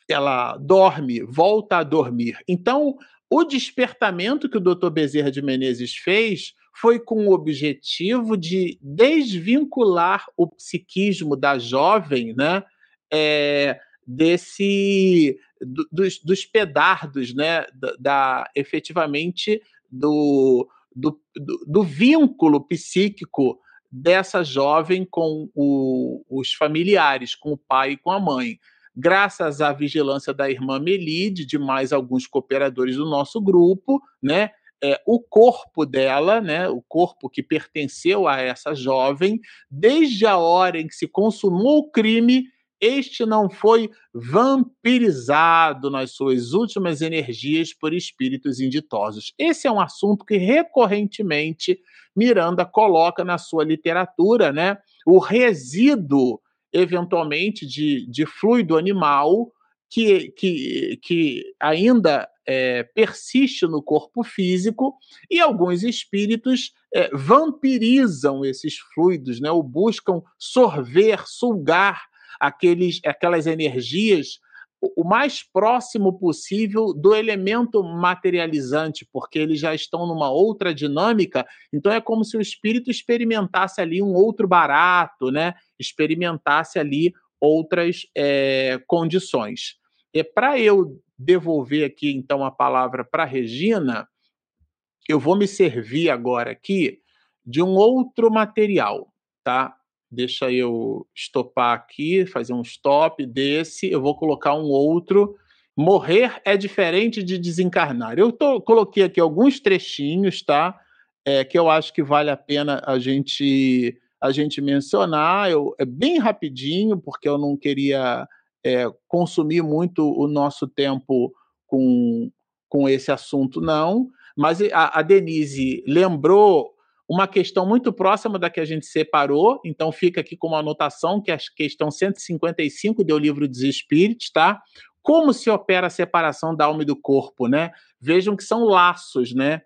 Speaker 2: ela dorme, volta a dormir. Então o despertamento que o Dr. Bezerra de Menezes fez foi com o objetivo de desvincular o psiquismo da jovem, né, é, desse do, dos, dos, pedardos, né, da, da efetivamente do, do, do, vínculo psíquico dessa jovem com o, os familiares, com o pai e com a mãe graças à vigilância da irmã Melide, de mais alguns cooperadores do nosso grupo, né? É, o corpo dela, né, o corpo que pertenceu a essa jovem, desde a hora em que se consumou o crime, este não foi vampirizado nas suas últimas energias por espíritos inditosos. Esse é um assunto que recorrentemente Miranda coloca na sua literatura, né? O resíduo eventualmente, de, de fluido animal que, que, que ainda é, persiste no corpo físico e alguns espíritos é, vampirizam esses fluidos, né, ou buscam sorver, sugar aqueles, aquelas energias o mais próximo possível do elemento materializante, porque eles já estão numa outra dinâmica, então é como se o espírito experimentasse ali um outro barato, né? experimentasse ali outras é, condições. E para eu devolver aqui então a palavra para Regina, eu vou me servir agora aqui de um outro material, tá? Deixa eu estopar aqui, fazer um stop desse. Eu vou colocar um outro. Morrer é diferente de desencarnar. Eu tô, coloquei aqui alguns trechinhos, tá? É, que eu acho que vale a pena a gente a gente mencionar. Eu, é bem rapidinho, porque eu não queria é, consumir muito o nosso tempo com, com esse assunto, não. Mas a, a Denise lembrou uma questão muito próxima da que a gente separou, então fica aqui como anotação, que é a questão 155 do livro dos Espíritos, tá? Como se opera a separação da alma e do corpo, né? Vejam que são laços, né?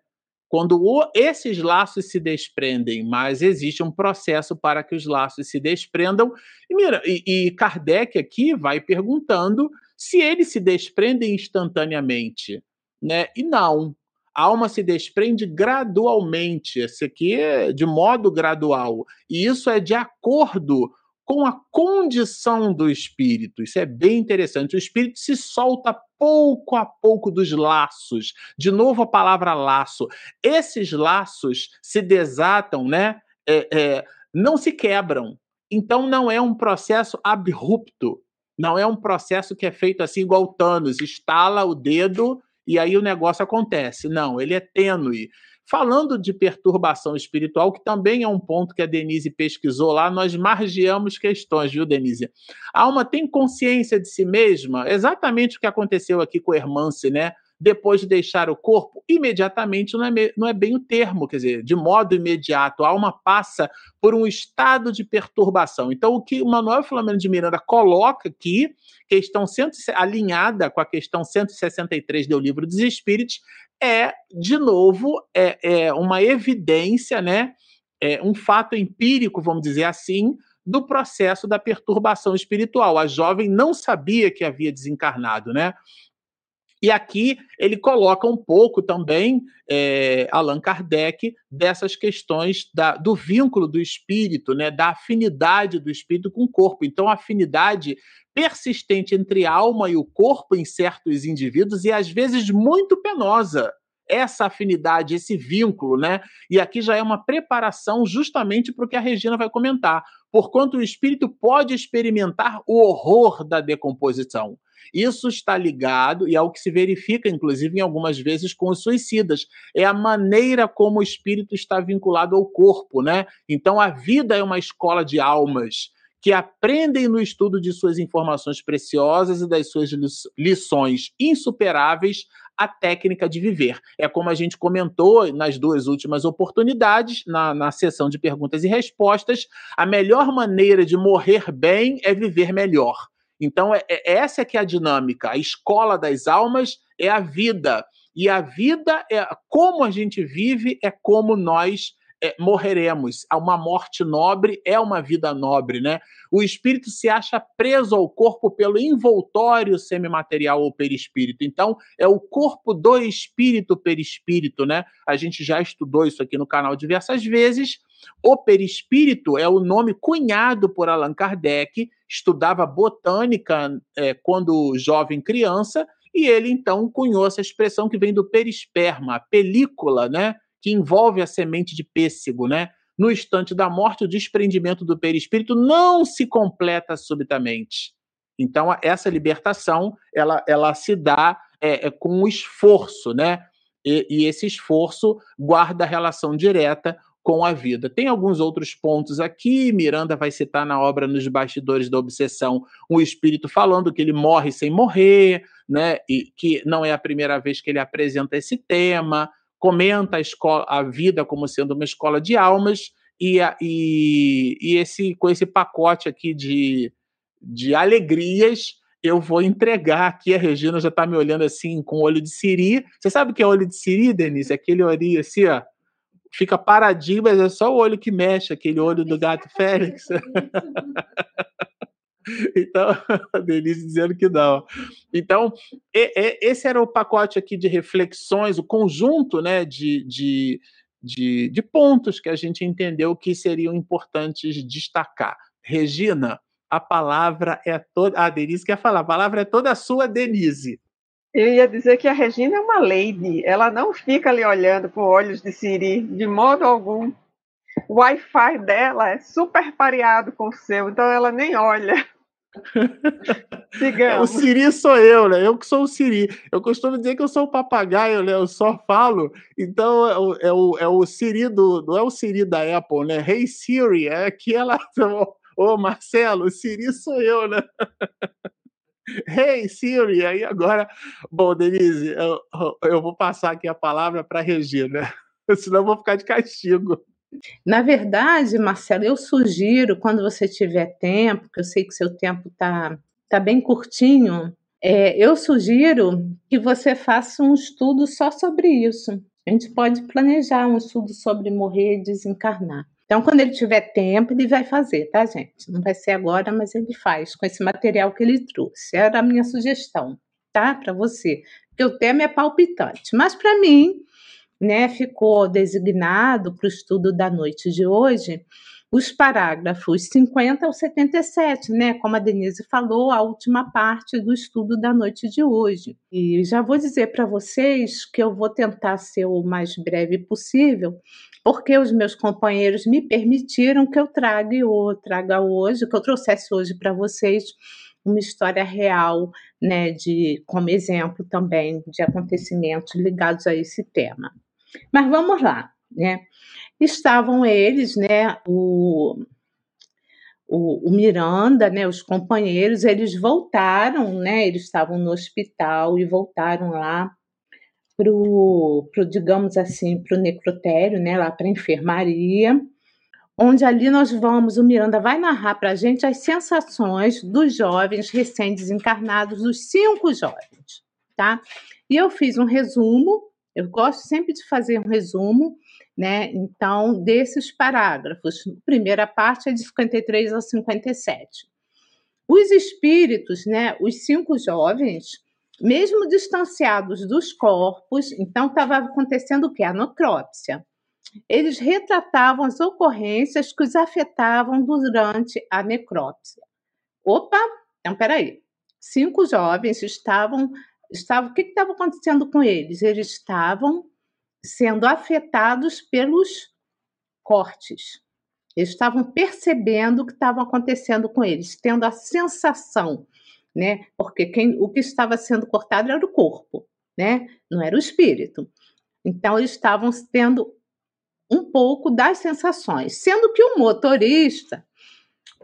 Speaker 2: Quando o, esses laços se desprendem, mas existe um processo para que os laços se desprendam. E, mira, e, e Kardec aqui vai perguntando se eles se desprendem instantaneamente, né? E não, a alma se desprende gradualmente. Esse aqui é de modo gradual. E isso é de acordo com a condição do espírito. Isso é bem interessante. O espírito se solta pouco a pouco dos laços. De novo a palavra laço. Esses laços se desatam, né? É, é, não se quebram. Então não é um processo abrupto. Não é um processo que é feito assim igual o Thanos, estala o dedo e aí o negócio acontece. Não, ele é tênue. Falando de perturbação espiritual, que também é um ponto que a Denise pesquisou lá, nós margeamos questões, viu, Denise? A alma tem consciência de si mesma? Exatamente o que aconteceu aqui com Hermance, né? depois de deixar o corpo, imediatamente não é, não é bem o termo, quer dizer, de modo imediato, a alma passa por um estado de perturbação. Então, o que o Manuel Flamengo de Miranda coloca aqui, questão cento, alinhada com a questão 163 do Livro dos Espíritos, é, de novo, é, é uma evidência, né? É um fato empírico, vamos dizer assim, do processo da perturbação espiritual. A jovem não sabia que havia desencarnado, né? E aqui ele coloca um pouco também, é, Allan Kardec, dessas questões da, do vínculo do espírito, né, da afinidade do espírito com o corpo. Então, a afinidade persistente entre a alma e o corpo em certos indivíduos e às vezes muito penosa essa afinidade, esse vínculo, né? E aqui já é uma preparação justamente para o que a Regina vai comentar, porquanto o espírito pode experimentar o horror da decomposição. Isso está ligado e é o que se verifica, inclusive, em algumas vezes com os suicidas. É a maneira como o espírito está vinculado ao corpo, né? Então a vida é uma escola de almas que aprendem no estudo de suas informações preciosas e das suas lições insuperáveis a técnica de viver. É como a gente comentou nas duas últimas oportunidades, na, na sessão de perguntas e respostas, a melhor maneira de morrer bem é viver melhor. Então, é, é, essa é que é a dinâmica. A escola das almas é a vida. E a vida é como a gente vive, é como nós é, morreremos. Uma morte nobre é uma vida nobre, né? O espírito se acha preso ao corpo pelo envoltório semimaterial ou perispírito. Então, é o corpo do espírito perispírito, né? A gente já estudou isso aqui no canal diversas vezes. O perispírito é o nome cunhado por Allan Kardec, estudava botânica é, quando jovem criança, e ele então cunhou essa expressão que vem do perisperma, a película, né? que envolve a semente de pêssego, né? No instante da morte, o desprendimento do perispírito não se completa subitamente. Então, essa libertação, ela, ela se dá é, é, com um esforço, né? E, e esse esforço guarda relação direta com a vida. Tem alguns outros pontos aqui, Miranda vai citar na obra Nos Bastidores da Obsessão, um espírito falando que ele morre sem morrer, né? E que não é a primeira vez que ele apresenta esse tema comenta a, escola, a vida como sendo uma escola de almas, e, e, e esse, com esse pacote aqui de, de alegrias, eu vou entregar aqui. A Regina já está me olhando assim com olho de siri. Você sabe o que é olho de siri, Denise? Aquele olhinho assim, ó. Fica paradinho, mas é só o olho que mexe, aquele olho do gato Félix. Então, a Denise dizendo que não. Então, esse era o pacote aqui de reflexões, o conjunto né, de, de, de, de pontos que a gente entendeu que seriam importantes destacar. Regina, a palavra é toda. A Denise quer falar, a palavra é toda sua, Denise.
Speaker 3: Eu ia dizer que a Regina é uma lady, ela não fica ali olhando com olhos de Siri, de modo algum. O Wi-Fi dela é super pareado com o seu, então ela nem olha.
Speaker 2: o Siri sou eu, né? Eu que sou o Siri. Eu costumo dizer que eu sou o papagaio, né? Eu só falo. Então é o, é o, é Siri do. Não é o Siri da Apple, né? Hey Siri, é que ela. Ô, Marcelo, o Siri sou eu, né? Hey Siri, aí agora, bom, Denise, eu, eu vou passar aqui a palavra para Regina, senão eu vou ficar de castigo.
Speaker 4: Na verdade, Marcelo, eu sugiro, quando você tiver tempo, que eu sei que seu tempo está tá bem curtinho, é, eu sugiro que você faça um estudo só sobre isso. A gente pode planejar um estudo sobre morrer e desencarnar. Então, quando ele tiver tempo, ele vai fazer, tá, gente? Não vai ser agora, mas ele faz com esse material que ele trouxe. Era a minha sugestão, tá? Para você. Porque o tema é palpitante. Mas para mim, né, ficou designado para o estudo da noite de hoje os parágrafos 50 ao 77, né? Como a Denise falou, a última parte do estudo da noite de hoje. E já vou dizer para vocês que eu vou tentar ser o mais breve possível, porque os meus companheiros me permitiram que eu traga, ou traga hoje, que eu trouxesse hoje para vocês uma história real, né, de como exemplo também de acontecimentos ligados a esse tema. Mas vamos lá, né? Estavam eles, né, o, o, o, Miranda, né, os companheiros, eles voltaram, né, eles estavam no hospital e voltaram lá pro, pro digamos assim, para o necrotério, né, lá para a enfermaria, onde ali nós vamos, o Miranda vai narrar para a gente as sensações dos jovens recém-desencarnados, dos cinco jovens, tá? E eu fiz um resumo eu gosto sempre de fazer um resumo, né? Então, desses parágrafos. A primeira parte é de 53 a 57. Os espíritos, né, os cinco jovens, mesmo distanciados dos corpos, então estava acontecendo o que? A necrópsia. Eles retratavam as ocorrências que os afetavam durante a necrópsia. Opa, então peraí. Cinco jovens estavam estavam, o que estava acontecendo com eles? Eles estavam sendo afetados pelos cortes. Eles estavam percebendo o que estava acontecendo com eles, tendo a sensação, né? Porque quem, o que estava sendo cortado era o corpo, né? Não era o espírito. Então eles estavam tendo um pouco das sensações, sendo que o motorista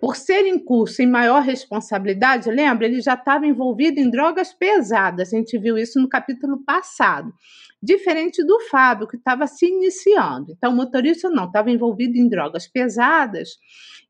Speaker 4: por ser em curso em maior responsabilidade, lembra, ele já estava envolvido em drogas pesadas, a gente viu isso no capítulo passado. Diferente do Fábio, que estava se iniciando. Então, o motorista não estava envolvido em drogas pesadas,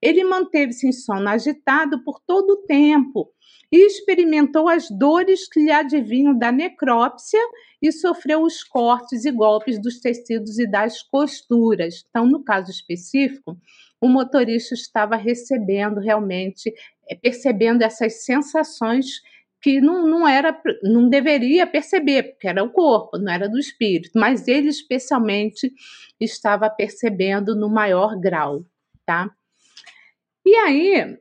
Speaker 4: ele manteve-se em sono agitado por todo o tempo e experimentou as dores que lhe advinham da necrópsia e sofreu os cortes e golpes dos tecidos e das costuras. Então, no caso específico, o motorista estava recebendo realmente, eh, percebendo essas sensações que não, não era, não deveria perceber, porque era o corpo, não era do espírito, mas ele especialmente estava percebendo no maior grau, tá? E aí,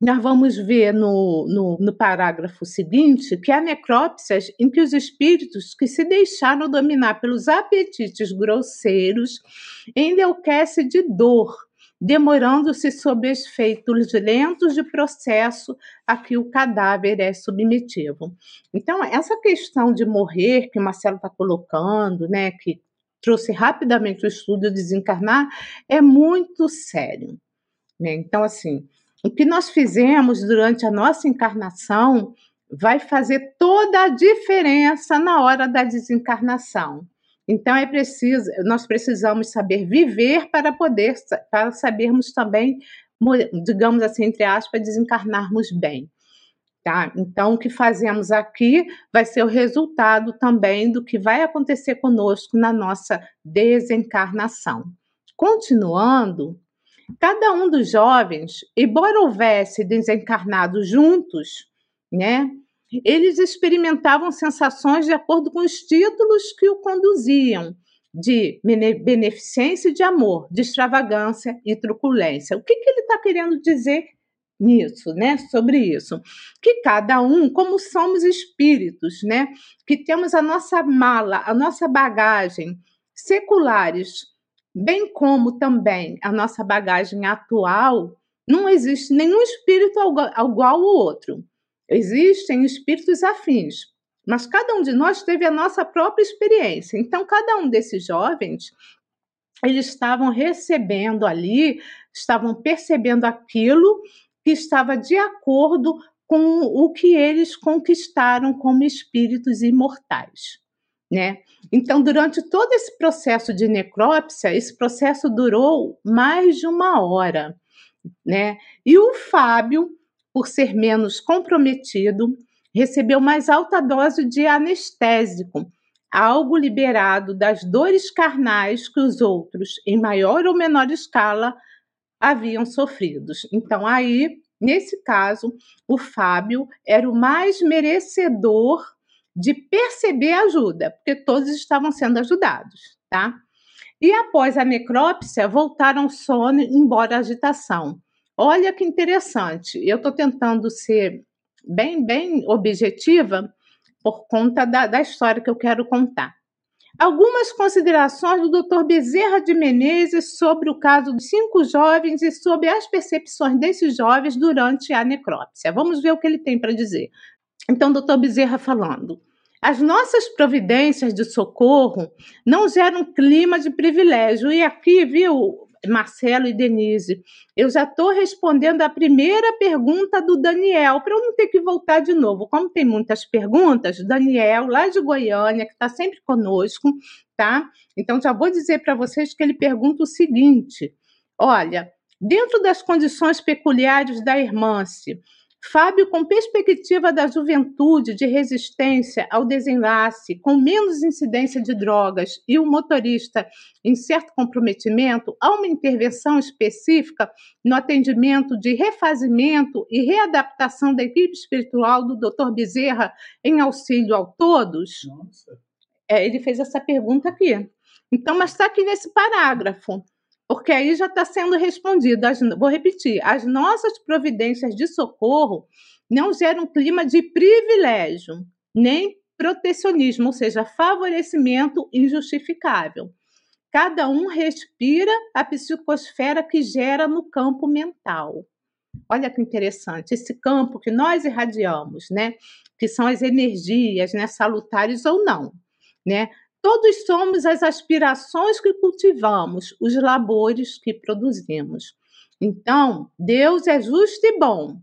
Speaker 4: nós vamos ver no, no, no, parágrafo seguinte que há necrópsias em que os espíritos que se deixaram dominar pelos apetites grosseiros enlouquecem de dor, demorando-se sob efeitos lentos de processo a que o cadáver é submetido. Então, essa questão de morrer que Marcelo está colocando, né, que trouxe rapidamente o estudo desencarnar, é muito sério. Né? Então, assim, o que nós fizemos durante a nossa encarnação vai fazer toda a diferença na hora da desencarnação. Então é preciso, nós precisamos saber viver para poder, para sabermos também, digamos assim, entre aspas, desencarnarmos bem. Tá? Então, o que fazemos aqui vai ser o resultado também do que vai acontecer conosco na nossa desencarnação. Continuando, cada um dos jovens, embora houvesse desencarnados juntos, né, eles experimentavam sensações de acordo com os títulos que o conduziam, de beneficência e de amor, de extravagância e truculência. O que, que ele está querendo dizer nisso, né? Sobre isso, que cada um, como somos espíritos, né? Que temos a nossa mala, a nossa bagagem seculares, bem como também a nossa bagagem atual, não existe nenhum espírito igual ao outro. Existem espíritos afins, mas cada um de nós teve a nossa própria experiência. Então, cada um desses jovens, eles estavam recebendo ali, estavam percebendo aquilo que estava de acordo com o que eles conquistaram como espíritos imortais, né? Então, durante todo esse processo de necrópsia, esse processo durou mais de uma hora, né? E o Fábio, por ser menos comprometido, recebeu mais alta dose de anestésico, algo liberado das dores carnais que os outros, em maior ou menor escala, haviam sofrido. Então, aí, nesse caso, o Fábio era o mais merecedor de perceber ajuda, porque todos estavam sendo ajudados, tá? E após a necrópsia, voltaram sono, embora a agitação. Olha que interessante, eu estou tentando ser bem, bem objetiva por conta da, da história que eu quero contar. Algumas considerações do Dr. Bezerra de Menezes sobre o caso dos cinco jovens e sobre as percepções desses jovens durante a necrópsia. Vamos ver o que ele tem para dizer. Então, doutor Bezerra falando. As nossas providências de socorro não geram clima de privilégio. E aqui, viu, Marcelo e Denise, eu já estou respondendo a primeira pergunta do Daniel, para eu não ter que voltar de novo. Como tem muitas perguntas, Daniel, lá de Goiânia, que está sempre conosco, tá? Então já vou dizer para vocês que ele pergunta o seguinte: olha, dentro das condições peculiares da irmã-se, Fábio, com perspectiva da juventude, de resistência ao desenlace, com menos incidência de drogas e o motorista em certo comprometimento, há uma intervenção específica no atendimento de refazimento e readaptação da equipe espiritual do Dr. Bezerra em auxílio a todos? Nossa. É, ele fez essa pergunta aqui. Então, mas está aqui nesse parágrafo porque aí já está sendo respondido. As, vou repetir: as nossas providências de socorro não geram um clima de privilégio, nem protecionismo, ou seja, favorecimento injustificável. Cada um respira a psicosfera que gera no campo mental. Olha que interessante, esse campo que nós irradiamos, né? Que são as energias, né? Salutares ou não, né? Todos somos as aspirações que cultivamos, os labores que produzimos. Então, Deus é justo e bom,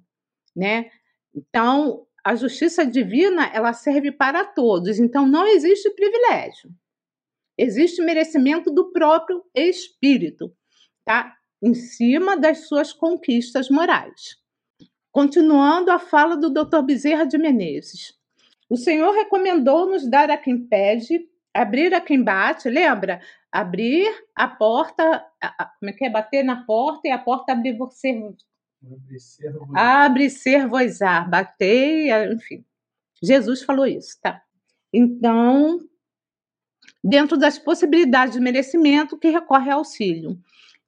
Speaker 4: né? Então, a justiça divina, ela serve para todos. Então, não existe privilégio. Existe merecimento do próprio espírito, tá? Em cima das suas conquistas morais. Continuando a fala do Dr. Bezerra de Menezes. O Senhor recomendou-nos dar a quem pede abrir a quem bate, lembra? Abrir a porta, como é que é? Bater na porta e a porta abrir você. Abre ser voizar, bater, enfim. Jesus falou isso, tá? Então, dentro das possibilidades de merecimento que recorre ao auxílio.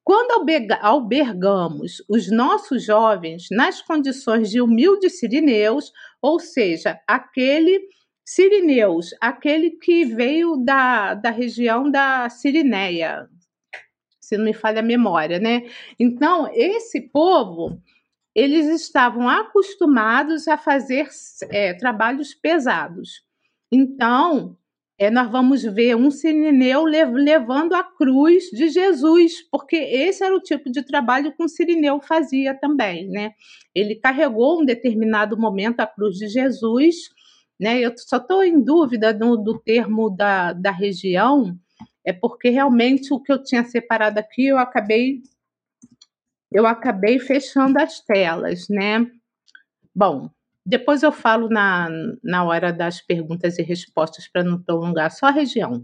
Speaker 4: Quando albergamos os nossos jovens nas condições de humildes sirineus, ou seja, aquele Sirineus, aquele que veio da, da região da Sirineia, se não me falha a memória, né? Então, esse povo, eles estavam acostumados a fazer é, trabalhos pesados. Então, é, nós vamos ver um sirineu levando a cruz de Jesus, porque esse era o tipo de trabalho que um sirineu fazia também, né? Ele carregou um determinado momento a cruz de Jesus né? Eu só estou em dúvida do, do termo da, da região, é porque realmente o que eu tinha separado aqui eu acabei eu acabei fechando as telas, né? Bom, depois eu falo na, na hora das perguntas e respostas para não prolongar só a região.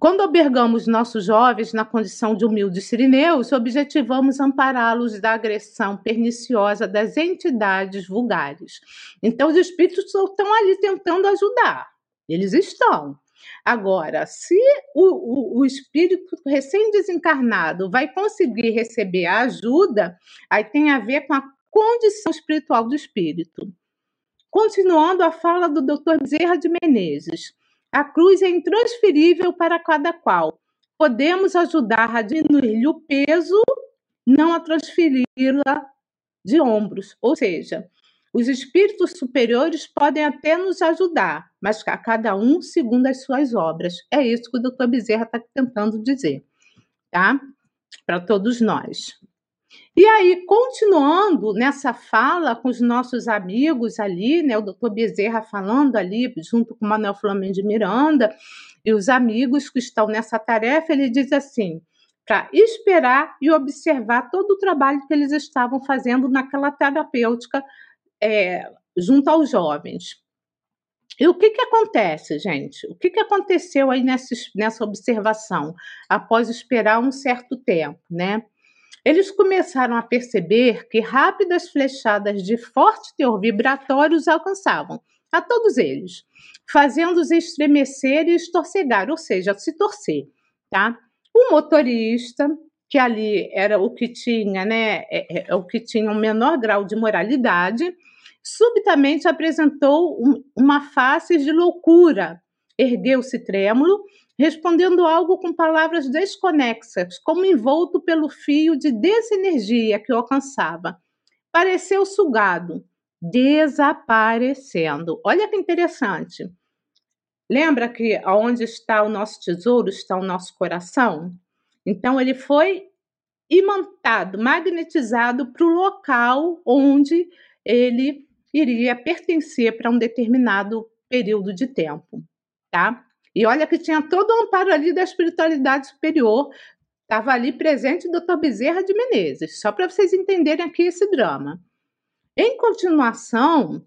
Speaker 4: Quando albergamos nossos jovens na condição de humildes sirineus, objetivamos ampará-los da agressão perniciosa das entidades vulgares. Então, os espíritos estão ali tentando ajudar. Eles estão. Agora, se o, o, o espírito recém-desencarnado vai conseguir receber a ajuda, aí tem a ver com a condição espiritual do espírito. Continuando a fala do Dr. Bezerra de Menezes, a cruz é intransferível para cada qual. Podemos ajudar a diminuir-lhe o peso, não a transferi-la de ombros. Ou seja, os espíritos superiores podem até nos ajudar, mas a cada um segundo as suas obras. É isso que o doutor Bezerra está tentando dizer, tá? Para todos nós. E aí, continuando nessa fala com os nossos amigos ali, né, o doutor Bezerra falando ali, junto com o Manuel Flamengo de Miranda, e os amigos que estão nessa tarefa, ele diz assim: para esperar e observar todo o trabalho que eles estavam fazendo naquela terapêutica é, junto aos jovens. E o que, que acontece, gente? O que, que aconteceu aí nessa, nessa observação, após esperar um certo tempo, né? Eles começaram a perceber que rápidas flechadas de forte teor vibratório os alcançavam, a todos eles, fazendo-os estremecer e estorcegar, ou seja, se torcer, tá? O motorista, que ali era o que tinha, né, é, é, é o que tinha um menor grau de moralidade, subitamente apresentou um, uma face de loucura. Ergueu-se trêmulo, respondendo algo com palavras desconexas, como envolto pelo fio de desenergia que o alcançava. Pareceu sugado, desaparecendo. Olha que interessante. Lembra que onde está o nosso tesouro está o nosso coração? Então ele foi imantado, magnetizado para o local onde ele iria pertencer para um determinado período de tempo, tá? E olha que tinha todo o amparo ali da espiritualidade superior, estava ali presente o Dr. Bezerra de Menezes, só para vocês entenderem aqui esse drama. Em continuação,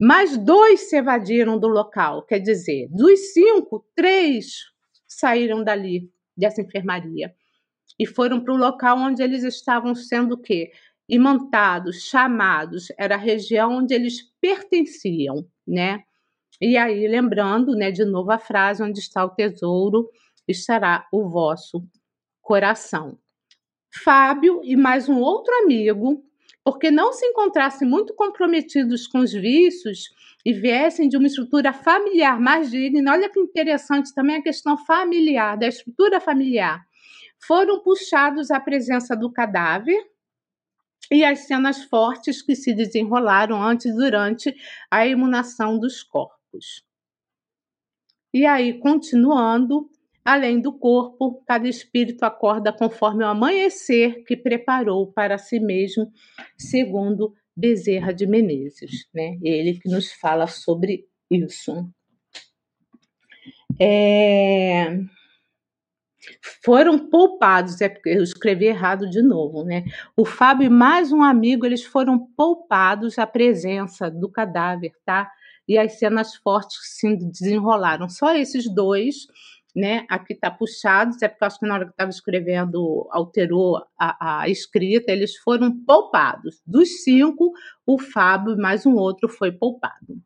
Speaker 4: mais dois se evadiram do local, quer dizer, dos cinco, três saíram dali, dessa enfermaria, e foram para o local onde eles estavam sendo o quê? imantados, chamados, era a região onde eles pertenciam, né? E aí, lembrando, né, de novo a frase: onde está o tesouro, estará o vosso coração. Fábio e mais um outro amigo, porque não se encontrassem muito comprometidos com os vícios e viessem de uma estrutura familiar mais digna, olha que interessante também a questão familiar, da estrutura familiar, foram puxados à presença do cadáver e as cenas fortes que se desenrolaram antes e durante a imunação dos corpos. E aí, continuando, além do corpo, cada espírito acorda conforme o amanhecer que preparou para si mesmo, segundo Bezerra de Menezes, né? Ele que nos fala sobre isso. É foram poupados, é porque eu escrevi errado de novo, né? O Fábio e mais um amigo, eles foram poupados à presença do cadáver, tá? E as cenas fortes se desenrolaram. Só esses dois, né? Aqui tá puxados, é porque eu acho que na hora que estava escrevendo alterou a, a escrita, eles foram poupados. Dos cinco, o Fábio mais um outro foi poupado.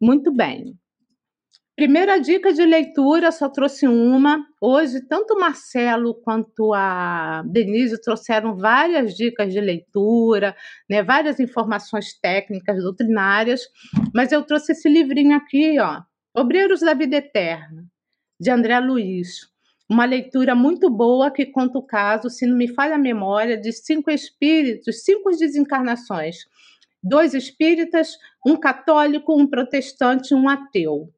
Speaker 4: Muito bem. Primeira dica de leitura, só trouxe uma. Hoje, tanto o Marcelo quanto a Denise trouxeram várias dicas de leitura, né, várias informações técnicas, doutrinárias, mas eu trouxe esse livrinho aqui, ó, Obreiros da Vida Eterna, de André Luiz. Uma leitura muito boa que conta o caso, se não me falha a memória, de cinco espíritos, cinco desencarnações. Dois espíritas, um católico, um protestante e um ateu.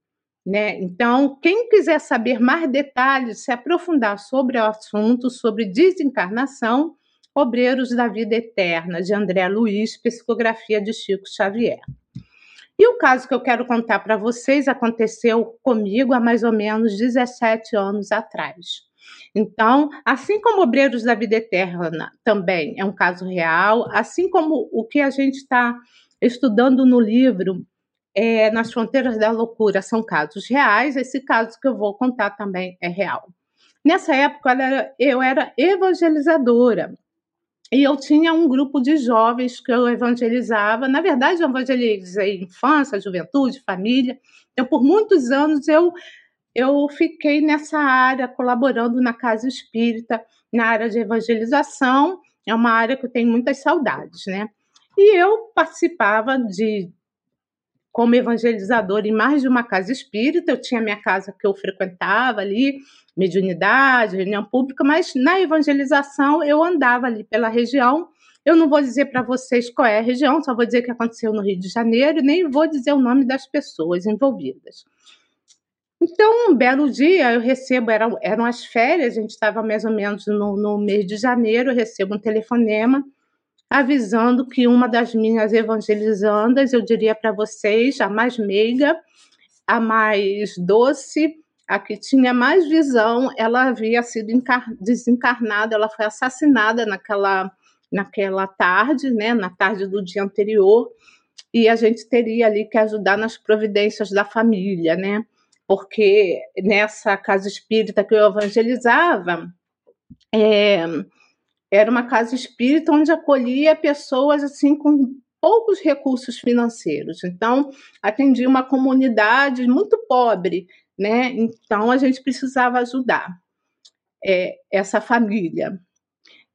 Speaker 4: Né? Então, quem quiser saber mais detalhes, se aprofundar sobre o assunto, sobre desencarnação, Obreiros da Vida Eterna, de André Luiz, psicografia de Chico Xavier. E o caso que eu quero contar para vocês aconteceu comigo há mais ou menos 17 anos atrás. Então, assim como Obreiros da Vida Eterna também é um caso real, assim como o que a gente está estudando no livro é, nas fronteiras da loucura são casos reais. Esse caso que eu vou contar também é real. Nessa época eu era evangelizadora. E eu tinha um grupo de jovens que eu evangelizava. Na verdade, eu evangelizei infância, juventude, família. Então, por muitos anos, eu, eu fiquei nessa área, colaborando na Casa Espírita, na área de evangelização. É uma área que eu tenho muitas saudades, né? E eu participava de como evangelizadora em mais de uma casa espírita. Eu tinha minha casa que eu frequentava ali, mediunidade, reunião pública, mas na evangelização eu andava ali pela região. Eu não vou dizer para vocês qual é a região, só vou dizer que aconteceu no Rio de Janeiro e nem vou dizer o nome das pessoas envolvidas. Então, um belo dia, eu recebo, eram, eram as férias, a gente estava mais ou menos no, no mês de janeiro, eu recebo um telefonema avisando que uma das minhas evangelizandas, eu diria para vocês, a mais meiga, a mais doce, a que tinha mais visão, ela havia sido desencarnada, ela foi assassinada naquela, naquela tarde, né, na tarde do dia anterior, e a gente teria ali que ajudar nas providências da família, né? Porque nessa casa espírita que eu evangelizava, é, era uma casa espírita onde acolhia pessoas assim com poucos recursos financeiros. Então, atendia uma comunidade muito pobre, né? Então, a gente precisava ajudar é, essa família.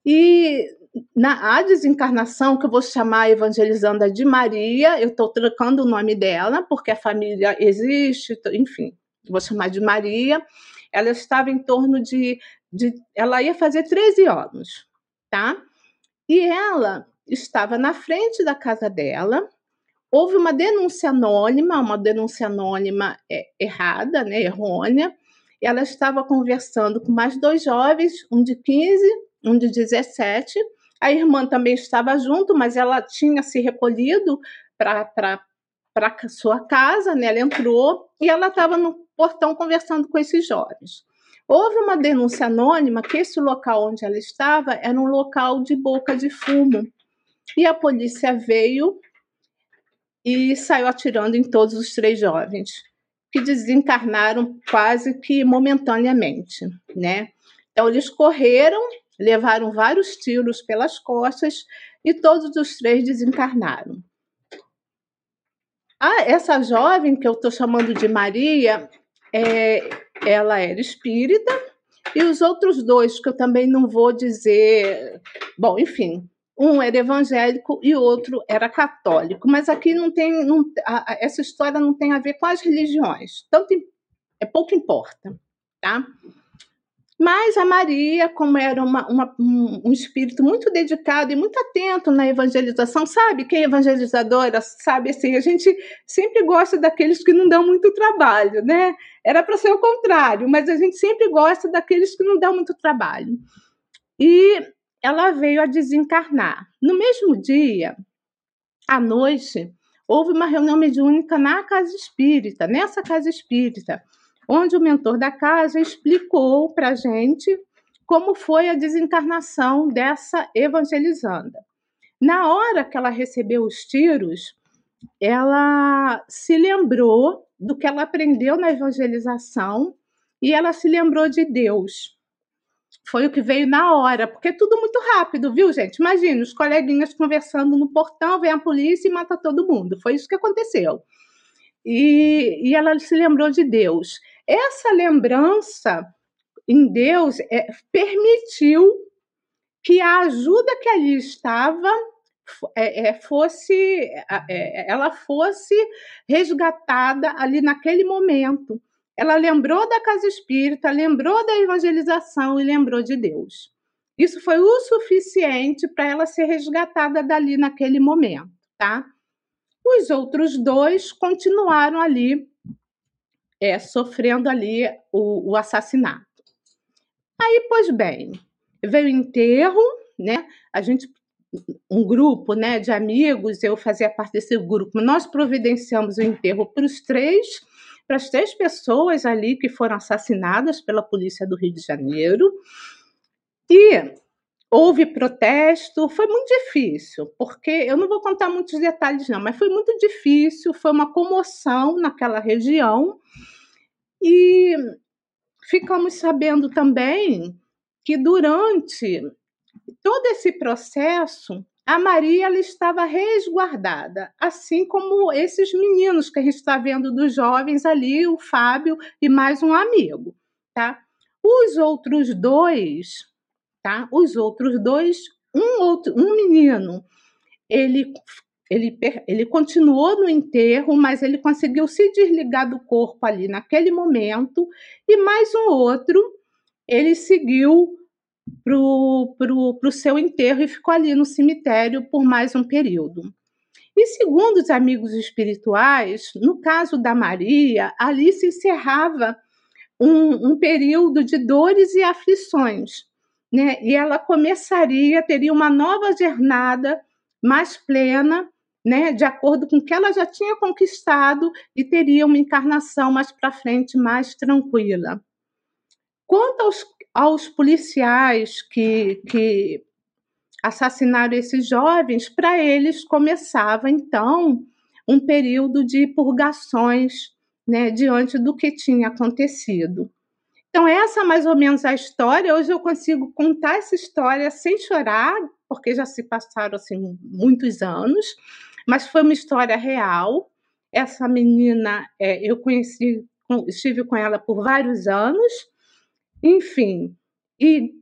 Speaker 4: E na a desencarnação, que eu vou chamar Evangelizanda de Maria, eu estou trocando o nome dela, porque a família existe, enfim, vou chamar de Maria. Ela estava em torno de, de. Ela ia fazer 13 anos tá? E ela estava na frente da casa dela. Houve uma denúncia anônima, uma denúncia anônima é, errada, né, errônea. Ela estava conversando com mais dois jovens, um de 15, um de 17. A irmã também estava junto, mas ela tinha se recolhido para para sua casa, né? Ela entrou e ela estava no portão conversando com esses jovens. Houve uma denúncia anônima que esse local onde ela estava era um local de boca de fumo. E a polícia veio e saiu atirando em todos os três jovens, que desencarnaram quase que momentaneamente, né? Então eles correram, levaram vários tiros pelas costas e todos os três desencarnaram. Ah, essa jovem que eu estou chamando de Maria, é, ela era espírita, e os outros dois, que eu também não vou dizer. Bom, enfim, um era evangélico e o outro era católico. Mas aqui não tem. Não, a, essa história não tem a ver com as religiões. Tanto é pouco importa, tá? Mas a Maria, como era uma, uma, um, espírito muito dedicado e muito atento na evangelização, sabe? Quem é evangelizadora sabe assim, a gente sempre gosta daqueles que não dão muito trabalho, né? Era para ser o contrário, mas a gente sempre gosta daqueles que não dão muito trabalho. E ela veio a desencarnar. No mesmo dia, à noite, houve uma reunião mediúnica na casa espírita, nessa casa espírita onde o mentor da casa explicou para a gente como foi a desencarnação dessa evangelizanda. Na hora que ela recebeu os tiros, ela se lembrou do que ela aprendeu na evangelização e ela se lembrou de Deus. Foi o que veio na hora, porque é tudo muito rápido, viu, gente? Imagina, os coleguinhas conversando no portão, vem a polícia e mata todo mundo. Foi isso que aconteceu. E, e ela se lembrou de Deus. Essa lembrança em Deus é, permitiu que a ajuda que ali estava é, é, fosse é, ela fosse resgatada ali naquele momento. Ela lembrou da casa espírita, lembrou da evangelização e lembrou de Deus. Isso foi o suficiente para ela ser resgatada dali naquele momento, tá? Os outros dois continuaram ali é, sofrendo ali o, o assassinato. Aí, pois bem, veio o enterro, né? A gente, um grupo, né, de amigos, eu fazia parte desse grupo. Nós providenciamos o enterro para os três, para as três pessoas ali que foram assassinadas pela polícia do Rio de Janeiro. E houve protesto, foi muito difícil, porque eu não vou contar muitos detalhes não, mas foi muito difícil, foi uma comoção naquela região e ficamos sabendo também que durante todo esse processo, a Maria ela estava resguardada, assim como esses meninos que a gente está vendo dos jovens ali, o Fábio e mais um amigo, tá? Os outros dois, tá? Os outros dois, um outro, um menino, ele ele, ele continuou no enterro, mas ele conseguiu se desligar do corpo ali naquele momento, e mais um outro, ele seguiu para o seu enterro e ficou ali no cemitério por mais um período. E segundo os amigos espirituais, no caso da Maria, ali se encerrava um, um período de dores e aflições, né? E ela começaria, teria uma nova jornada mais plena, né? De acordo com o que ela já tinha conquistado e teria uma encarnação mais para frente, mais tranquila. Quanto aos, aos policiais que, que assassinaram esses jovens, para eles começava então um período de purgações né, diante do que tinha acontecido. Então, essa é mais ou menos a história. Hoje eu consigo contar essa história sem chorar, porque já se passaram assim, muitos anos, mas foi uma história real. Essa menina, é, eu conheci, estive com ela por vários anos, enfim, e,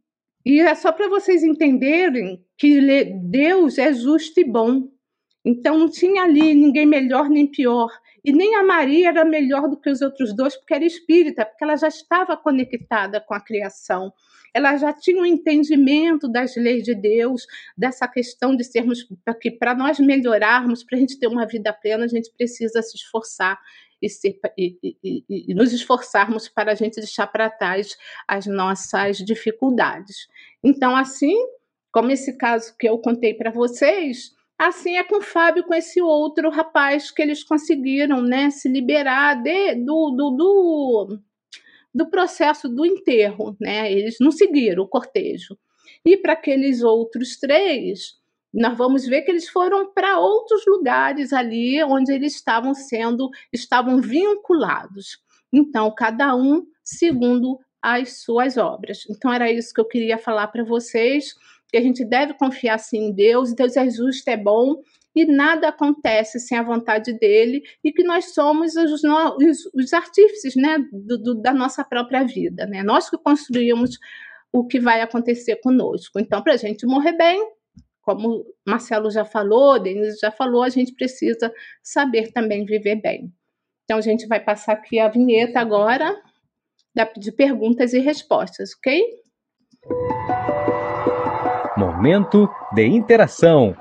Speaker 4: e é só para vocês entenderem que Deus é justo e bom. Então não tinha ali ninguém melhor nem pior. E nem a Maria era melhor do que os outros dois, porque era espírita, porque ela já estava conectada com a criação. Ela já tinha um entendimento das leis de Deus, dessa questão de sermos, que para nós melhorarmos, para a gente ter uma vida plena, a gente precisa se esforçar e, ser, e, e, e nos esforçarmos para a gente deixar para trás as nossas dificuldades. Então, assim como esse caso que eu contei para vocês, assim é com o Fábio, com esse outro rapaz que eles conseguiram né, se liberar de, do, do, do, do processo do enterro. Né? Eles não seguiram o cortejo. E para aqueles outros três, nós vamos ver que eles foram para outros lugares ali onde eles estavam sendo, estavam vinculados. Então, cada um segundo as suas obras. Então, era isso que eu queria falar para vocês, que a gente deve confiar sim em Deus, Deus é justo, é bom, e nada acontece sem a vontade dele, e que nós somos os, os, os artífices né, do, do, da nossa própria vida. Né? Nós que construímos o que vai acontecer conosco. Então, para a gente morrer bem, como Marcelo já falou, Denise já falou, a gente precisa saber também viver bem. Então, a gente vai passar aqui a vinheta agora de perguntas e respostas, ok?
Speaker 1: Momento de interação.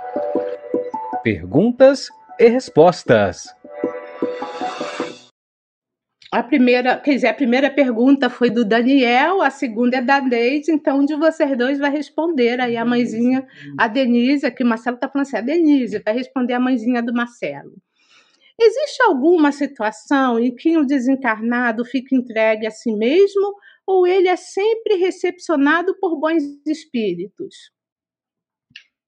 Speaker 1: Perguntas e respostas.
Speaker 4: A primeira, quer dizer, a primeira pergunta foi do Daniel, a segunda é da Deise, então um de vocês dois vai responder aí a mãezinha, a Denise, aqui o Marcelo está falando assim, a Denise vai responder a mãezinha do Marcelo. Existe alguma situação em que um desencarnado fica entregue a si mesmo ou ele é sempre recepcionado por bons espíritos?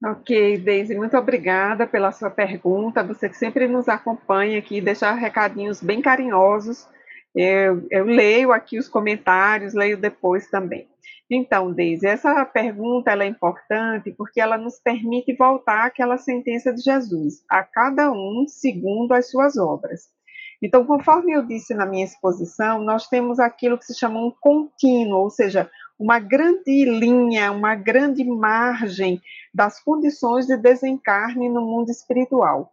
Speaker 3: Ok, Deise, muito obrigada pela sua pergunta. Você que sempre nos acompanha aqui, deixa recadinhos bem carinhosos eu, eu leio aqui os comentários, leio depois também. Então, Deise, essa pergunta é importante porque ela nos permite voltar àquela sentença de Jesus, a cada um segundo as suas obras. Então, conforme eu disse na minha exposição, nós temos aquilo que se chama um contínuo, ou seja, uma grande linha, uma grande margem das condições de desencarne no mundo espiritual.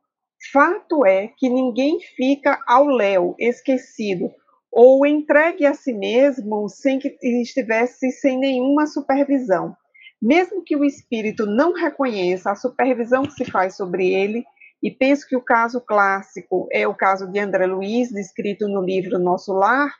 Speaker 3: Fato é que ninguém fica ao léu, esquecido, ou entregue a si mesmo sem que estivesse sem nenhuma supervisão. Mesmo que o espírito não reconheça a supervisão que se faz sobre ele, e penso que o caso clássico é o caso de André Luiz, descrito no livro Nosso Lar,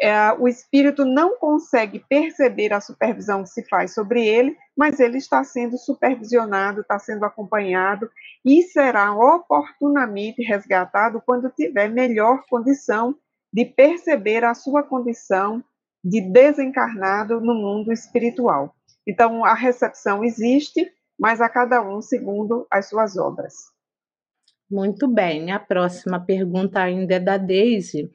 Speaker 3: é, o espírito não consegue perceber a supervisão que se faz sobre ele, mas ele está sendo supervisionado, está sendo acompanhado e será oportunamente resgatado quando tiver melhor condição de perceber a sua condição de desencarnado no mundo espiritual. Então, a recepção existe, mas a cada um segundo as suas obras.
Speaker 4: Muito bem. A próxima pergunta ainda é da Daisy.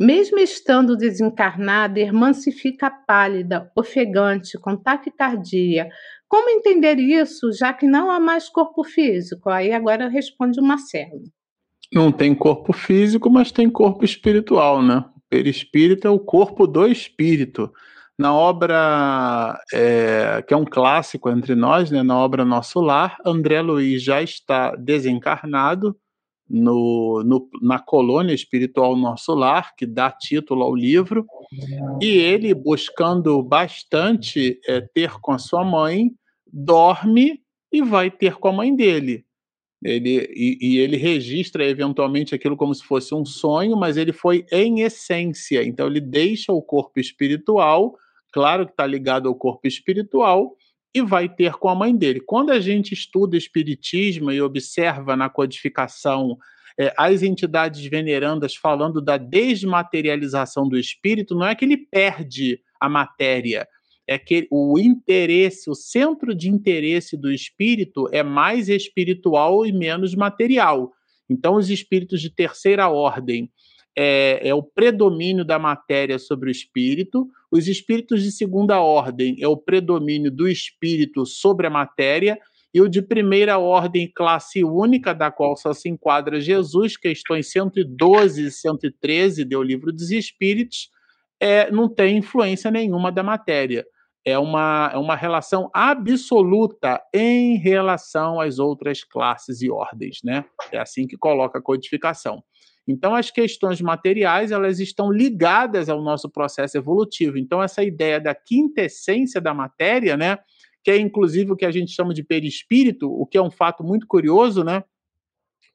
Speaker 4: Mesmo estando desencarnada, irmã se fica pálida, ofegante, com taquicardia. Como entender isso, já que não há mais corpo físico? Aí agora responde o Marcelo.
Speaker 2: Não tem corpo físico, mas tem corpo espiritual, né? O perispírito é o corpo do espírito. Na obra, é, que é um clássico entre nós, né, na obra Nosso Lar, André Luiz já está desencarnado no, no, na colônia espiritual Nosso Lar, que dá título ao livro, e ele, buscando bastante é, ter com a sua mãe, dorme e vai ter com a mãe dele. Ele, e, e, ele registra eventualmente aquilo como se fosse um sonho, mas ele foi em essência. Então ele deixa o corpo espiritual, claro que está ligado ao corpo espiritual, e vai ter com a mãe dele. Quando a gente estuda espiritismo e observa na codificação é, as entidades venerandas falando da desmaterialização do espírito, não é que ele perde a matéria, é que o interesse, o centro de interesse do espírito é mais espiritual e menos material. Então, os espíritos de terceira ordem é, é, o predomínio da matéria sobre o espírito, os espíritos de segunda ordem é o predomínio do espírito sobre a matéria, e o de primeira ordem, classe única, da qual só se enquadra Jesus, questões 112 e 113 do Livro dos Espíritos, é, não tem influência nenhuma da matéria é uma, é uma relação absoluta em relação às outras classes e ordens, né? É assim que coloca a codificação. Então, as questões materiais elas estão ligadas ao nosso processo evolutivo. Então, essa ideia da quintessência da matéria, né? Que é inclusive o que a gente chama de perispírito, o que é um fato muito curioso, né?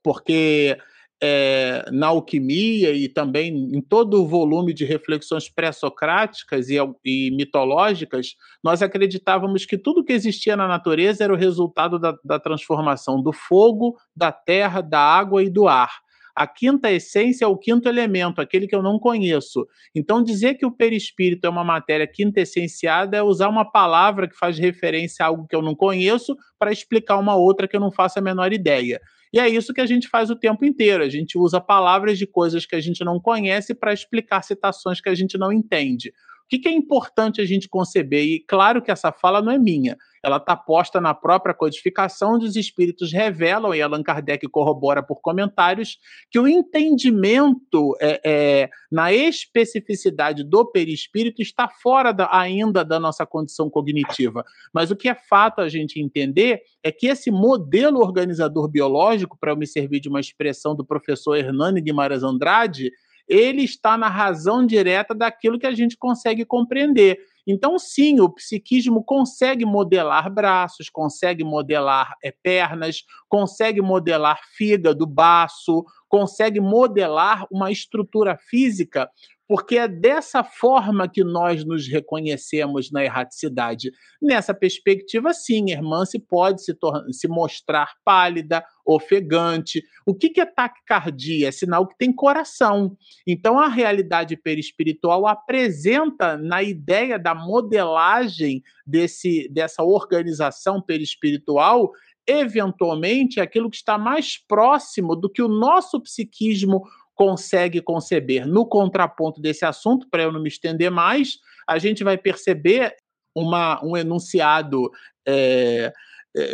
Speaker 2: Porque é, na alquimia e também em todo o volume de reflexões pré-socráticas e, e, mitológicas, nós acreditávamos que tudo que existia na natureza era o resultado da, da transformação do fogo, da terra, da água e do ar. A quinta essência é o quinto elemento, aquele que eu não conheço. Então, dizer que o perispírito é uma matéria quintessenciada é usar uma palavra que faz referência a algo que eu não conheço para explicar uma outra que eu não faço a menor ideia. E é isso que a gente faz o tempo inteiro. A gente usa palavras de coisas que a gente não conhece para explicar citações que a gente não entende. O que, é importante a gente conceber? E claro que essa fala não é minha, ela está posta na própria codificação, onde os espíritos revelam, e Allan Kardec corrobora por comentários, que o entendimento é, é, na especificidade do perispírito está fora da, ainda da nossa condição cognitiva. Mas o que é fato a gente entender é que esse modelo organizador biológico, para eu me servir de uma expressão do professor Hernani Guimarães Andrade, ele está na razão direta daquilo que a gente consegue compreender. Então, sim, o psiquismo consegue modelar braços, consegue modelar é, pernas, consegue modelar fígado, baço, consegue modelar uma estrutura física porque é dessa forma que nós nos reconhecemos na erraticidade. Nessa perspectiva, sim, irmã se pode se, se mostrar pálida, ofegante. O que, que é taquicardia? É sinal que tem coração. Então, a realidade perispiritual apresenta, na ideia da modelagem desse, dessa organização perispiritual, eventualmente aquilo que está mais próximo do que o nosso psiquismo consegue conceber. No contraponto desse assunto, para eu não me estender mais, a gente vai perceber uma, um enunciado é,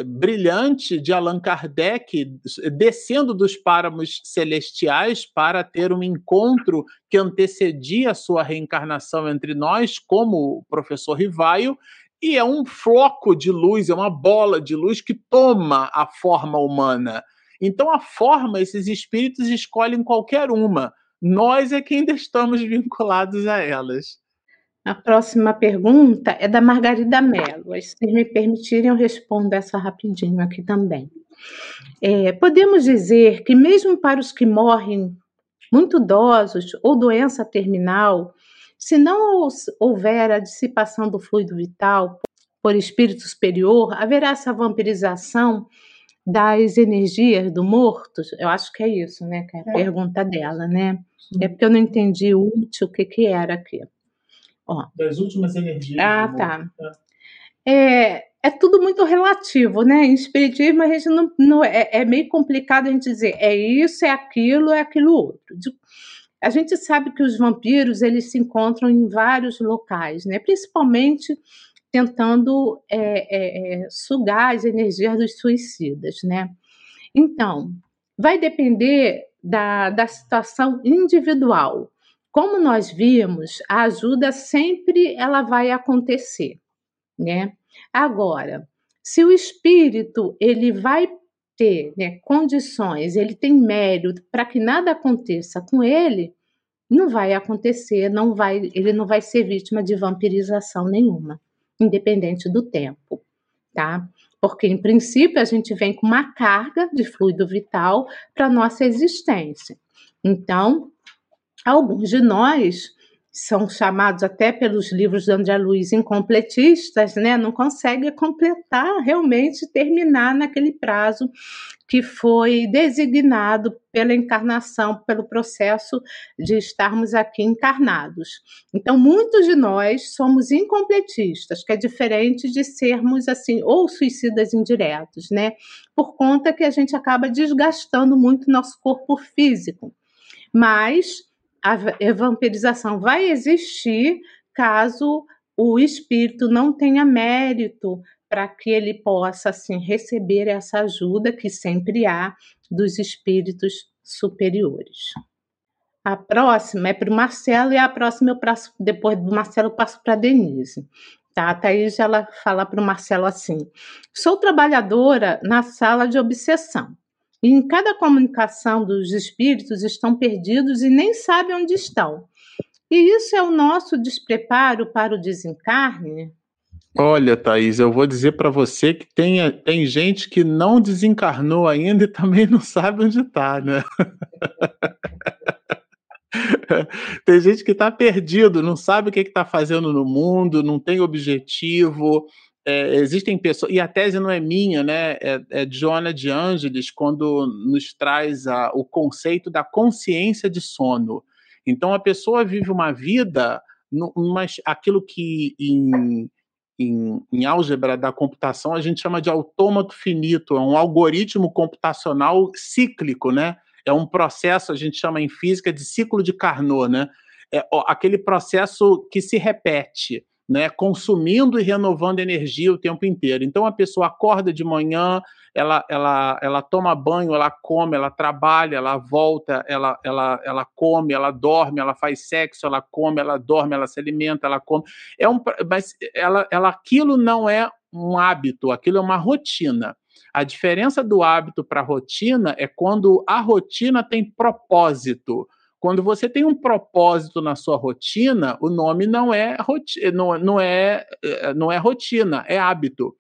Speaker 2: brilhante de Allan Kardec descendo dos páramos celestiais para ter um encontro que antecedia a sua reencarnação entre nós, como o professor Rivaio, e é um floco de luz, é uma bola de luz que toma a forma humana. Então, a forma, esses espíritos escolhem qualquer uma. Nós é que ainda estamos vinculados a elas.
Speaker 4: A próxima pergunta é da Margarida Mello. Se me permitirem, eu respondo essa rapidinho aqui também. É, podemos dizer que, mesmo para os que morrem muito idosos ou doença terminal, se não houver a dissipação do fluido vital por espírito superior, haverá essa vampirização das energias do morto? Eu acho que é isso, né? Que é a é. pergunta dela, né? É porque eu não entendi o último, o que, que era aqui.
Speaker 2: Ó. Das últimas energias.
Speaker 4: Ah, tá. É. é, é tudo muito relativo, né? Em espiritismo a gente não, não é, é, meio complicado a gente dizer é isso, é aquilo, é aquilo outro. A gente sabe que os vampiros eles se encontram em vários locais, né? Principalmente tentando é, é, é sugar as energias dos suicidas, né? Então, vai depender da, da situação individual. Como nós vimos, a ajuda sempre ela vai acontecer, né? Agora, se o espírito ele vai ter né, condições, ele tem mérito para que nada aconteça com ele, não vai acontecer, não vai, ele não vai ser vítima de vampirização nenhuma, independente do tempo, tá? Porque em princípio a gente vem com uma carga de fluido vital para nossa existência. Então, alguns de nós são chamados até pelos livros de André Luiz incompletistas, né? Não consegue completar, realmente terminar naquele prazo que foi designado pela encarnação, pelo processo de estarmos aqui encarnados. Então, muitos de nós somos incompletistas, que é diferente de sermos assim ou suicidas indiretos, né? Por conta que a gente acaba desgastando muito nosso corpo físico. Mas a vampirização vai existir caso o espírito não tenha mérito para que ele possa assim receber essa ajuda que sempre há dos espíritos superiores. A próxima é para o Marcelo e a próxima eu passo, depois do Marcelo eu passo para a Denise. Tá? A Thaís ela fala para o Marcelo assim: sou trabalhadora na sala de obsessão. E em cada comunicação dos espíritos estão perdidos e nem sabem onde estão. E isso é o nosso despreparo para o desencarne?
Speaker 2: Olha, Thaís, eu vou dizer para você que tem, tem gente que não desencarnou ainda e também não sabe onde está, né? tem gente que está perdido, não sabe o que está fazendo no mundo, não tem objetivo, é, existem pessoas, e a tese não é minha, né? É, é de Joana de Ângeles, quando nos traz a, o conceito da consciência de sono. Então, a pessoa vive uma vida, mas aquilo que em, em, em, álgebra da computação a gente chama de autômato finito, é um algoritmo computacional cíclico, né? É um processo, a gente chama em física de ciclo de Carnot, né? É aquele processo que se repete né, consumindo e renovando energia o tempo inteiro. Então a pessoa acorda de manhã, ela, ela, ela toma banho, ela come, ela trabalha, ela volta, ela, ela, ela come, ela dorme, ela faz sexo, ela come, ela dorme, ela se alimenta, ela come. É um, mas ela, ela, aquilo não é um hábito, aquilo é uma rotina. A diferença do hábito para a rotina é quando a rotina tem propósito. Quando você tem um propósito na sua rotina, o nome não é, não, não é, eh, não é rotina, é hábito.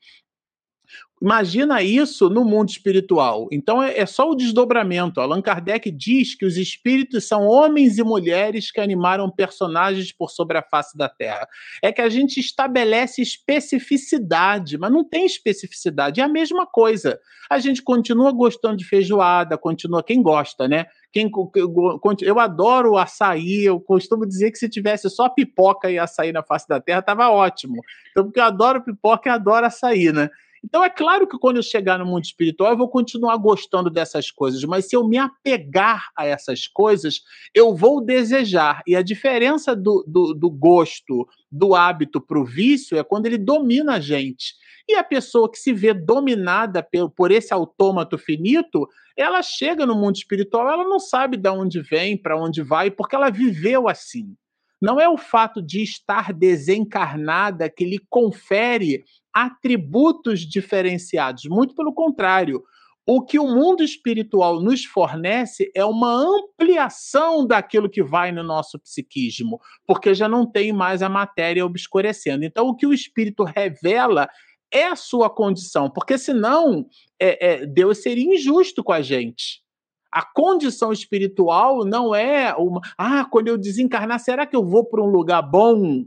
Speaker 2: Imagina isso no mundo espiritual. Então é, é, só o desdobramento. Allan Kardec diz que os espíritos são homens e mulheres que animaram personagens por sobre a face da Terra. É que a gente estabelece especificidade, mas não tem especificidade. É a mesma coisa. A gente continua gostando de feijoada, continua quem gosta, né? Quem, eu adoro açaí, eu costumo dizer que se tivesse só pipoca e açaí na face da terra, tava ótimo. Então, porque eu adoro pipoca e adoro açaí, né? Então, é claro que quando eu chegar no mundo espiritual, eu vou continuar gostando dessas coisas, mas se eu me apegar a essas coisas, eu vou desejar. E a diferença do, do, do gosto, do hábito para o vício é quando ele domina a gente. E a pessoa que se vê dominada por, por esse autômato finito, ela chega no mundo espiritual, ela não sabe de onde vem, para onde vai, porque ela viveu assim. Não é o fato de estar desencarnada que lhe confere atributos diferenciados, muito pelo contrário. O que o mundo espiritual nos fornece é uma ampliação daquilo que vai no nosso psiquismo, porque já não tem mais a matéria obscurecendo. Então, o que o espírito revela é a sua condição, porque senão é, é, Deus seria injusto com a gente. A condição espiritual não é uma. Ah, quando eu desencarnar, será que eu vou para um lugar bom?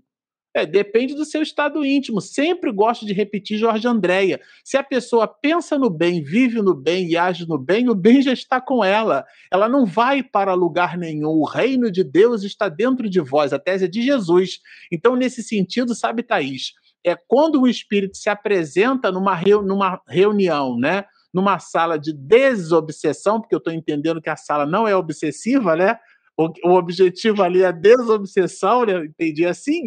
Speaker 2: É, depende do seu estado íntimo. Sempre gosto de repetir Jorge Andréia. Se a pessoa pensa no bem, vive no bem e age no bem, o bem já está com ela. Ela não vai para lugar nenhum. O reino de Deus está dentro de vós. A tese é de Jesus. Então, nesse sentido, sabe, Thaís, é quando o espírito se apresenta numa, reu, numa reunião, né? Numa sala de desobsessão, porque eu estou entendendo que a sala não é obsessiva, né? O, o objetivo ali é desobsessão, né? entendi assim.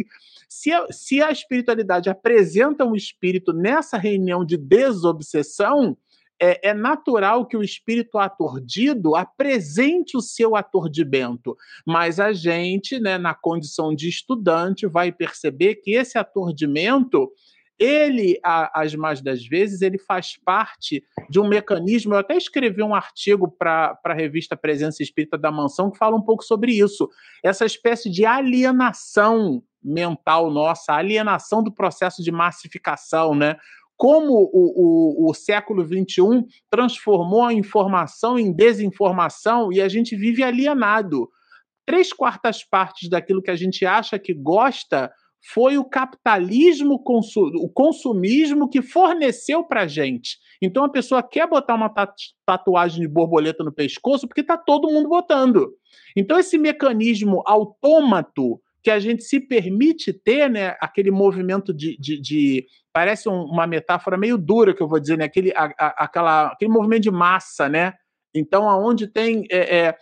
Speaker 2: Se a, se a espiritualidade apresenta um espírito nessa reunião de desobsessão, é, é, natural que o espírito atordido apresente o seu atordimento, mas a gente, né, na condição de estudante, vai perceber que esse atordimento ele, as mais das vezes, ele faz parte de um mecanismo. Eu até escrevi um artigo para a revista Presença Espírita da Mansão que fala um pouco sobre isso. Essa espécie de alienação mental nossa, alienação do processo de massificação, né? Como o, o, o século XXI transformou a informação em desinformação e a gente vive alienado. Três quartas partes daquilo que a gente acha que gosta foi o capitalismo, o consumismo que forneceu para gente. Então a pessoa quer botar uma tatuagem de borboleta no pescoço porque está todo mundo botando. Então esse mecanismo autômato que a gente se permite ter, né, aquele movimento de, de, de parece um, uma metáfora meio dura que eu vou dizer, né, aquele, a, a, aquela, aquele movimento de massa, né? Então aonde tem é, é,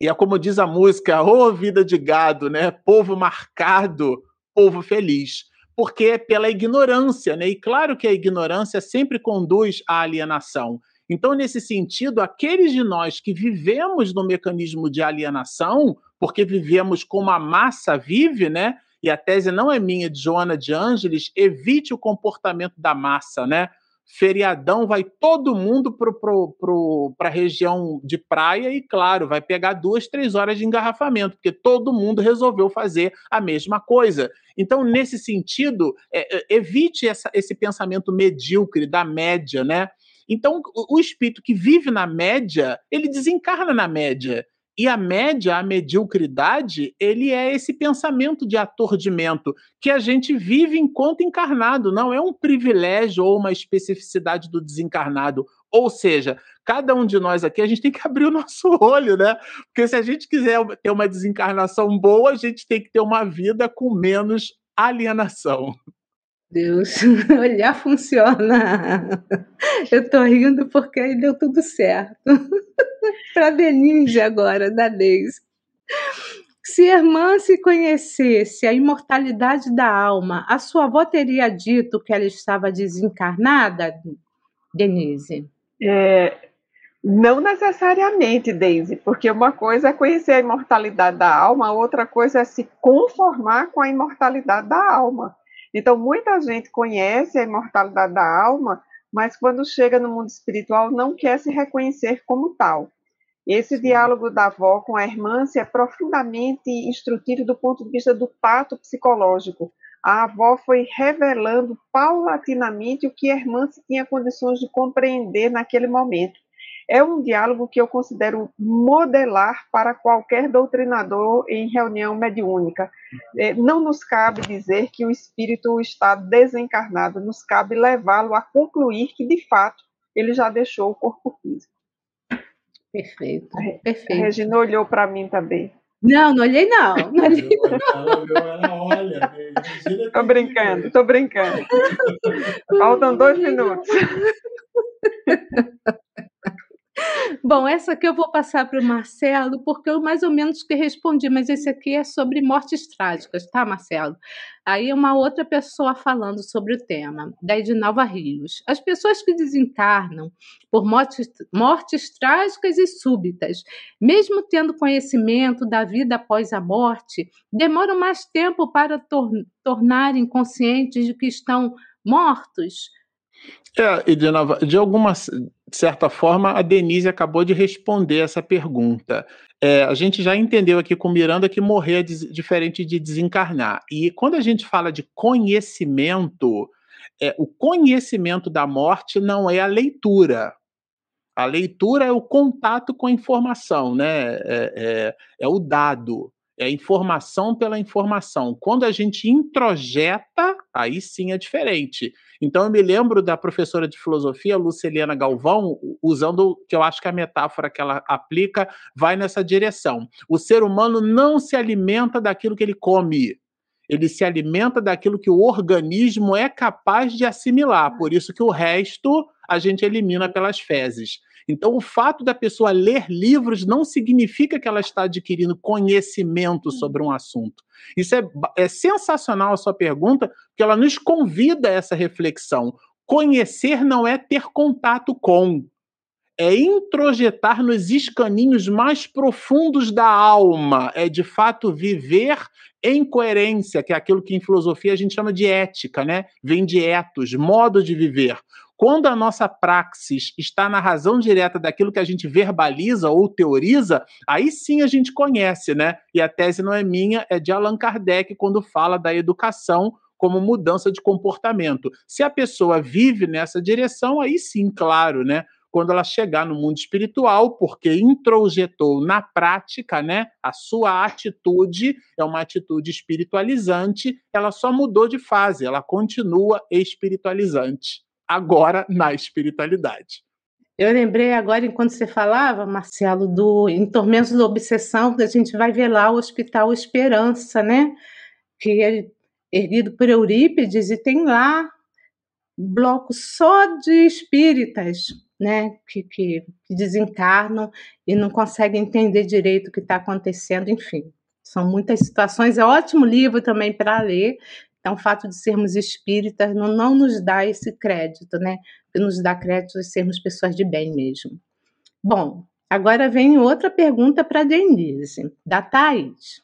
Speaker 2: e é como diz a música, ô oh, vida de gado, né? Povo marcado povo feliz, porque é pela ignorância, né? E claro que a ignorância sempre conduz à alienação. Então, nesse sentido, aqueles de nós que vivemos no mecanismo de alienação, porque vivemos como a massa vive, né? E a tese não é minha, de Joana de Ângeles, evite o comportamento da massa, né? feriadão, vai todo mundo para a região de praia e, claro, vai pegar duas, três horas de engarrafamento, porque todo mundo resolveu fazer a mesma coisa. Então, nesse sentido, é, é, evite essa, esse pensamento medíocre da média, né? Então, o, espírito que vive na média, ele desencarna na média. E a média, a mediocridade, ele é esse pensamento de atordimento que a gente vive enquanto encarnado, não é um privilégio ou uma especificidade do desencarnado. Ou seja, cada um de nós aqui, a gente tem que abrir o nosso olho, né? Porque se a gente quiser ter uma desencarnação boa, a gente tem que ter uma vida com menos alienação.
Speaker 4: Deus, olhar funciona. Eu tô rindo porque aí deu tudo certo. Para Denise agora, da Deise. Se irmã se conhecesse a imortalidade da alma, a sua avó teria dito que ela estava desencarnada, Denise?
Speaker 3: É, não necessariamente, Deise, porque uma coisa é conhecer a imortalidade da alma, outra coisa é se conformar com a imortalidade da alma. Então, muita gente conhece a imortalidade da alma, mas quando chega no mundo espiritual não quer se reconhecer como tal. Esse diálogo da avó com a irmã é profundamente instrutivo do ponto de vista do pato psicológico. A avó foi revelando paulatinamente o que a irmã tinha condições de compreender naquele momento é um diálogo que eu considero modelar para qualquer doutrinador em reunião mediúnica. É, não nos cabe dizer que o espírito está desencarnado, nos cabe levá-lo a concluir que, de fato, ele já deixou o corpo físico.
Speaker 4: Perfeito. Perfeito. A
Speaker 3: Regina olhou para mim também.
Speaker 4: Não, não olhei não. não olhei,
Speaker 3: não. olha. Estou brincando, estou brincando. Faltam dois minutos.
Speaker 4: Bom, essa aqui eu vou passar para o Marcelo, porque eu mais ou menos que respondi, mas esse aqui é sobre mortes trágicas, tá, Marcelo? Aí uma outra pessoa falando sobre o tema, da Edinalva Rios. As pessoas que desencarnam por mortes, mortes trágicas e súbitas, mesmo tendo conhecimento da vida após a morte, demoram mais tempo para tor tornarem conscientes de que estão mortos.
Speaker 2: É, e de, nova, de certa forma, a Denise acabou de responder essa pergunta. É, a gente já entendeu aqui com Miranda que morrer é diferente de desencarnar. E quando a gente fala de conhecimento, é, o conhecimento da morte não é a leitura. A leitura é o contato com a informação, né? é, é, é o dado é informação pela informação. Quando a gente introjeta, aí sim é diferente. Então eu me lembro da professora de filosofia, Luceliana Galvão, usando que eu acho que a metáfora que ela aplica vai nessa direção. O ser humano não se alimenta daquilo que ele come. Ele se alimenta daquilo que o organismo é capaz de assimilar, por isso que o resto a gente elimina pelas fezes. Então, o fato da pessoa ler livros não significa que ela está adquirindo conhecimento sobre um assunto. Isso é, é sensacional a sua pergunta, porque ela nos convida a essa reflexão. Conhecer não é ter contato com, é introjetar nos escaninhos mais profundos da alma, é de fato viver em coerência, que é aquilo que em filosofia a gente chama de ética, né? Vem de etos, modo de viver. Quando a nossa praxis está na razão direta daquilo que a gente verbaliza ou teoriza, aí sim a gente conhece, né? E a tese não é minha, é de Allan Kardec, quando fala da educação como mudança de comportamento. Se a pessoa vive nessa direção, aí sim, claro, né? quando ela chegar no mundo espiritual, porque introjetou na prática, né, a sua atitude é uma atitude espiritualizante, ela só mudou de fase, ela continua espiritualizante, agora na espiritualidade.
Speaker 4: Eu lembrei agora, enquanto você falava, Marcelo, do Em Tormentos da Obsessão, que a gente vai ver lá o Hospital Esperança, né? Que é erguido por Eurípides, e tem lá um bloco só de espíritas, né, que, que, que desencarnam e não conseguem entender direito o que está acontecendo, enfim. São muitas situações. É ótimo livro também para ler. Então, o fato de sermos espíritas não, não nos dá esse crédito, né? Que nos dá crédito de sermos pessoas de bem mesmo. Bom, agora vem outra pergunta para Denise, da Thais.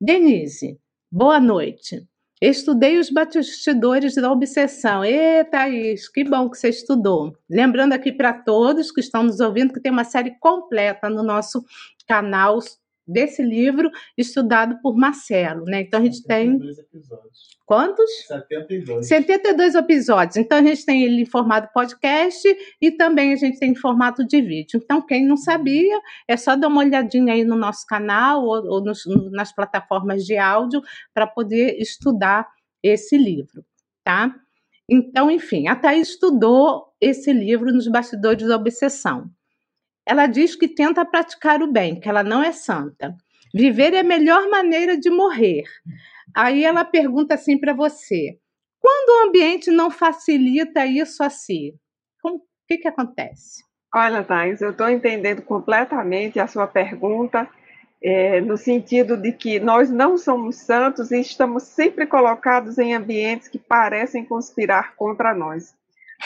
Speaker 4: Denise, boa noite. Estudei os bastidores da obsessão. Eita, Thaís, que bom que você estudou. Lembrando aqui para todos que estão nos ouvindo que tem uma série completa no nosso canal desse livro estudado por Marcelo, né? Então a gente tem
Speaker 2: episódios.
Speaker 4: quantos?
Speaker 2: 72.
Speaker 4: 72 episódios. Então a gente tem ele em formato podcast e também a gente tem em formato de vídeo. Então quem não sabia, é só dar uma olhadinha aí no nosso canal ou, ou nos, nas plataformas de áudio para poder estudar esse livro, tá? Então, enfim, a Thaís estudou esse livro nos bastidores da obsessão. Ela diz que tenta praticar o bem, que ela não é santa. Viver é a melhor maneira de morrer. Aí ela pergunta assim para você: quando o ambiente não facilita isso a si, o que, que acontece?
Speaker 3: Olha, Thais, eu estou entendendo completamente a sua pergunta, é, no sentido de que nós não somos santos e estamos sempre colocados em ambientes que parecem conspirar contra nós.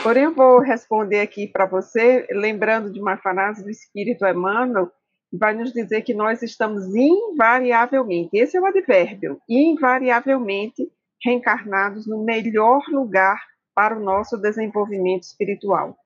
Speaker 3: Porém, eu vou responder aqui para você, lembrando de uma frase do Espírito Emmanuel, que vai nos dizer que nós estamos invariavelmente, esse é o advérbio, invariavelmente reencarnados no melhor lugar para o nosso desenvolvimento espiritual.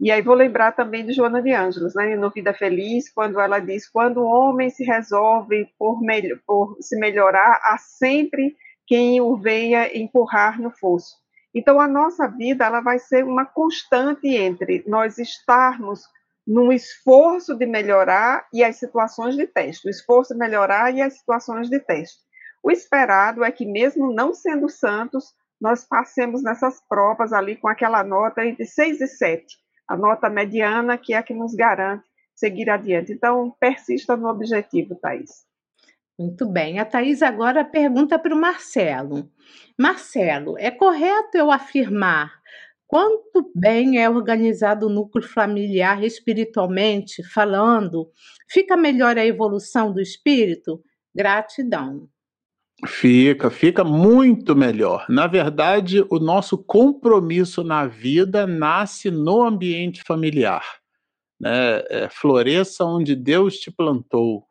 Speaker 3: E aí vou lembrar também de Joana de Ângeles, né, no Vida Feliz, quando ela diz: quando o homem se resolve por, por se melhorar, há sempre quem o venha empurrar no fosso. Então, a nossa vida ela vai ser uma constante entre nós estarmos num esforço de melhorar e as situações de teste, o esforço de melhorar e as situações de teste. O esperado é que, mesmo não sendo santos, nós passemos nessas provas ali com aquela nota entre 6 e 7, a nota mediana, que é a que nos garante seguir adiante. Então, persista no objetivo, Thaís.
Speaker 4: Muito bem. A Thais agora pergunta para o Marcelo. Marcelo, é correto eu afirmar quanto bem é organizado o núcleo familiar espiritualmente falando? Fica melhor a evolução do espírito? Gratidão.
Speaker 2: Fica, fica muito melhor. Na verdade, o nosso compromisso na vida nasce no ambiente familiar. Né? É, floresça onde Deus te plantou.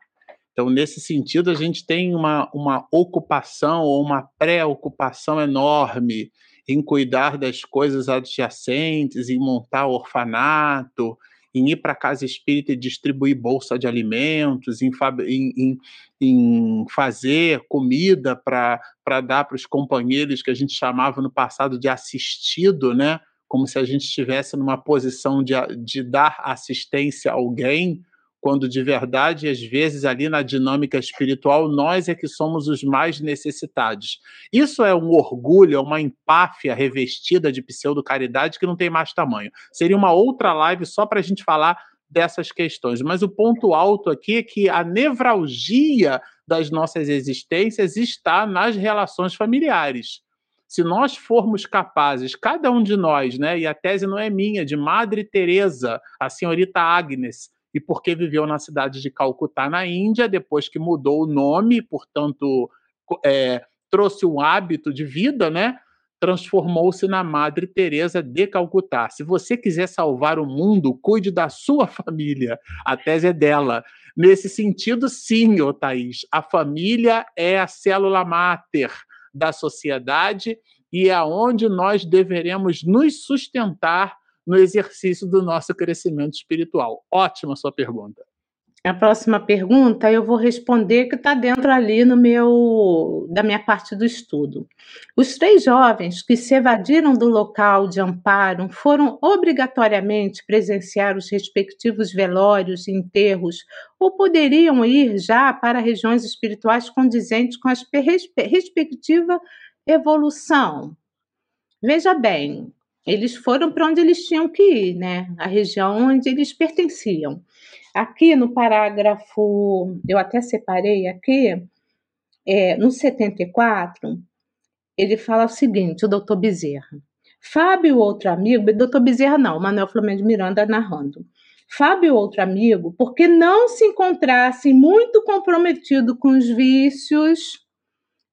Speaker 2: Então, nesse sentido, a gente tem uma, uma ocupação ou uma preocupação enorme em cuidar das coisas adjacentes, em montar orfanato, em ir para casa espírita e distribuir bolsa de alimentos, em, em, em, em fazer comida para dar para os companheiros que a gente chamava no passado de assistido, né? como se a gente estivesse numa posição de, de dar assistência a alguém quando de verdade, às vezes, ali na dinâmica espiritual, nós é que somos os mais necessitados. Isso é um orgulho, é uma empáfia revestida de pseudo-caridade que não tem mais tamanho. Seria uma outra live só para a gente falar dessas questões. Mas o ponto alto aqui é que a nevralgia das nossas existências está nas relações familiares. Se nós formos capazes, cada um de nós, né, e a tese não é minha, de Madre Teresa, a senhorita Agnes, e porque viveu na cidade de Calcutá, na Índia, depois que mudou o nome, portanto, é, trouxe um hábito de vida, né? Transformou-se na Madre Teresa de Calcutá. Se você quiser salvar o mundo, cuide da sua família. A tese é dela. Nesse sentido, sim, ô Thaís, a família é a célula máter da sociedade e é onde nós deveremos nos sustentar no exercício do nosso crescimento espiritual. Ótima sua pergunta.
Speaker 4: A próxima pergunta eu vou responder que está dentro ali no meu da minha parte do estudo. Os três jovens que se evadiram do local de amparo foram obrigatoriamente presenciar os respectivos velórios e enterros ou poderiam ir já para regiões espirituais condizentes com a respectiva evolução? Veja bem, eles foram para onde eles tinham que ir, né? A região onde eles pertenciam. Aqui no parágrafo, eu até separei aqui, é, no 74, ele fala o seguinte, o doutor Bezerra. Fábio, outro amigo, doutor Bezerra não, Manuel Flamengo de Miranda narrando. Fábio, outro amigo, porque não se encontrasse muito comprometido com os vícios,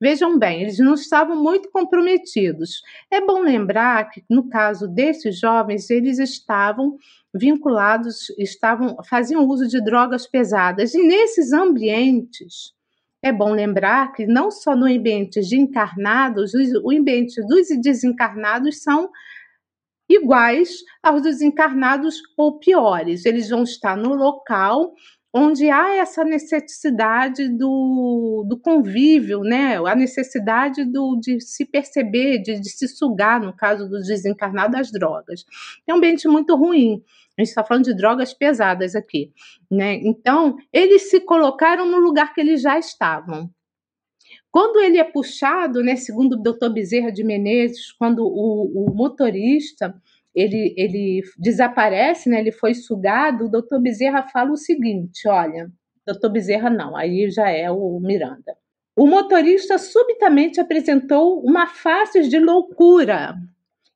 Speaker 4: Vejam bem, eles não estavam muito comprometidos. É bom lembrar que, no caso desses jovens, eles estavam vinculados, estavam faziam uso de drogas pesadas. E nesses ambientes, é bom lembrar que não só no ambiente de encarnados, o ambiente dos desencarnados são iguais aos dos encarnados ou piores. Eles vão estar no local onde há essa necessidade do, do convívio, né? a necessidade do, de se perceber, de, de se sugar, no caso dos desencarnados, das drogas. É um ambiente muito ruim. A gente está falando de drogas pesadas aqui. Né? Então, eles se colocaram no lugar que eles já estavam. Quando ele é puxado, né, segundo o doutor Bezerra de Menezes, quando o, o motorista ele, ele desaparece, né? Ele foi sugado. O doutor Bezerra fala o seguinte: olha, doutor Bezerra não, aí já é o Miranda. O motorista subitamente apresentou uma face de loucura.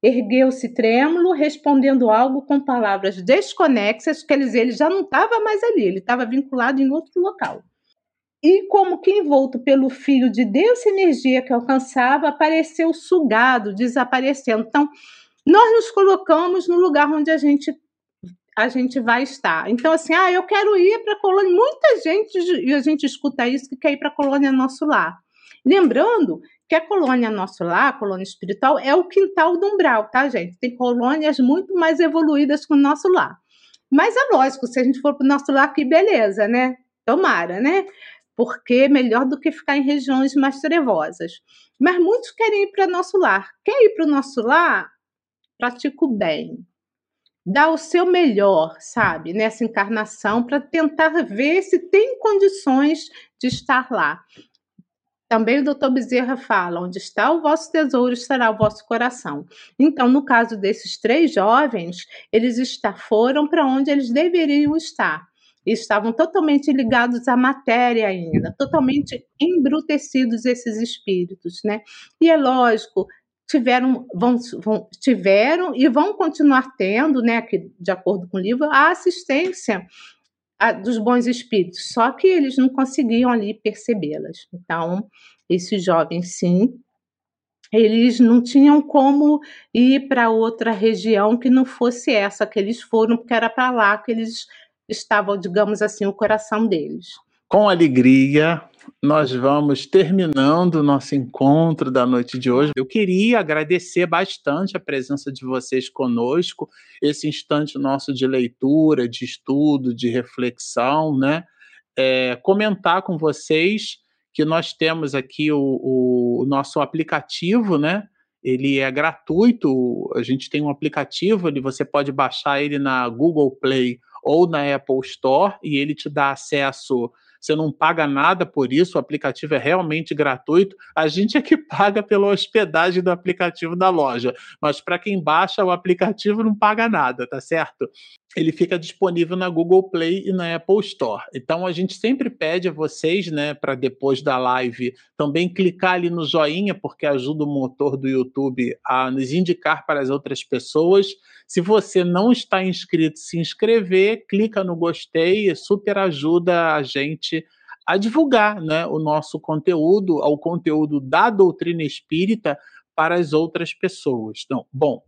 Speaker 4: Ergueu-se trêmulo, respondendo algo com palavras desconexas, quer dizer, ele já não estava mais ali, ele estava vinculado em outro local. E, como que envolto pelo fio de densa energia que alcançava, apareceu sugado, desaparecendo. Então, nós nos colocamos no lugar onde a gente a gente vai estar. Então, assim, ah, eu quero ir para a colônia. Muita gente, e a gente escuta isso, que quer ir para a colônia Nosso Lar. Lembrando que a colônia Nosso Lar, a colônia espiritual, é o quintal do umbral, tá, gente? Tem colônias muito mais evoluídas que o Nosso Lar. Mas é lógico, se a gente for para o Nosso Lar, que beleza, né? Tomara, né? Porque é melhor do que ficar em regiões mais trevosas. Mas muitos querem ir para Nosso Lar. Quer ir para o Nosso Lar? Pratica o bem. Dá o seu melhor, sabe, nessa encarnação para tentar ver se tem condições de estar lá. Também o doutor Bezerra fala: onde está o vosso tesouro, estará o vosso coração. Então, no caso desses três jovens, eles está, foram para onde eles deveriam estar. Estavam totalmente ligados à matéria ainda, totalmente embrutecidos esses espíritos, né? E é lógico, tiveram, vão, vão, tiveram e vão continuar tendo, né, que, de acordo com o livro, a assistência a, dos bons espíritos, só que eles não conseguiam ali percebê-las. Então, esses jovens, sim, eles não tinham como ir para outra região que não fosse essa que eles foram, porque era para lá que eles estavam, digamos assim, o coração deles.
Speaker 2: Com alegria, nós vamos terminando o nosso encontro da noite de hoje. Eu queria agradecer bastante a presença de vocês conosco, esse instante nosso de leitura, de estudo, de reflexão, né? É, comentar com vocês que nós temos aqui o, o nosso aplicativo, né? Ele é gratuito, a gente tem um aplicativo, você pode baixar ele na Google Play ou na Apple Store e ele te dá acesso você não paga nada por isso, o aplicativo é realmente gratuito. A gente é que paga pela hospedagem do aplicativo da loja, mas para quem baixa o aplicativo não paga nada, tá certo? ele fica disponível na Google Play e na Apple Store. Então a gente sempre pede a vocês, né, para depois da live também clicar ali no joinha, porque ajuda o motor do YouTube a nos indicar para as outras pessoas. Se você não está inscrito, se inscrever, clica no gostei, super ajuda a gente a divulgar, né, o nosso conteúdo, o conteúdo da doutrina espírita para as outras pessoas. Então, bom,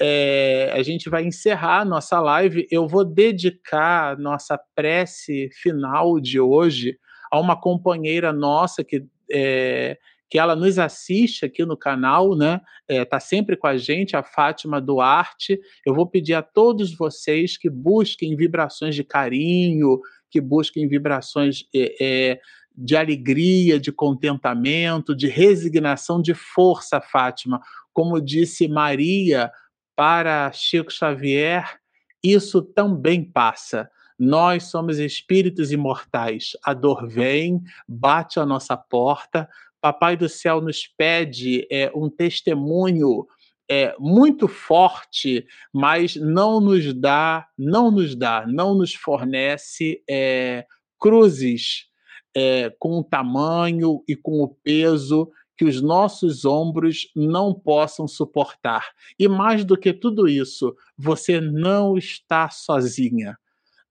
Speaker 2: é, a gente vai encerrar a nossa live. Eu vou dedicar nossa prece final de hoje a uma companheira nossa que é, que ela nos assiste aqui no canal, né? Está é, sempre com a gente, a Fátima Duarte. Eu vou pedir a todos vocês que busquem vibrações de carinho, que busquem vibrações é, é, de alegria, de contentamento, de resignação, de força, Fátima. Como disse Maria para Chico Xavier, isso também passa. Nós somos espíritos imortais. A dor vem, bate à nossa porta. Papai do céu nos pede é, um testemunho é muito forte, mas não nos dá, não nos dá, não nos fornece é, cruzes é, com o tamanho e com o peso que os nossos ombros não possam suportar. E mais do que tudo isso, você não está sozinha.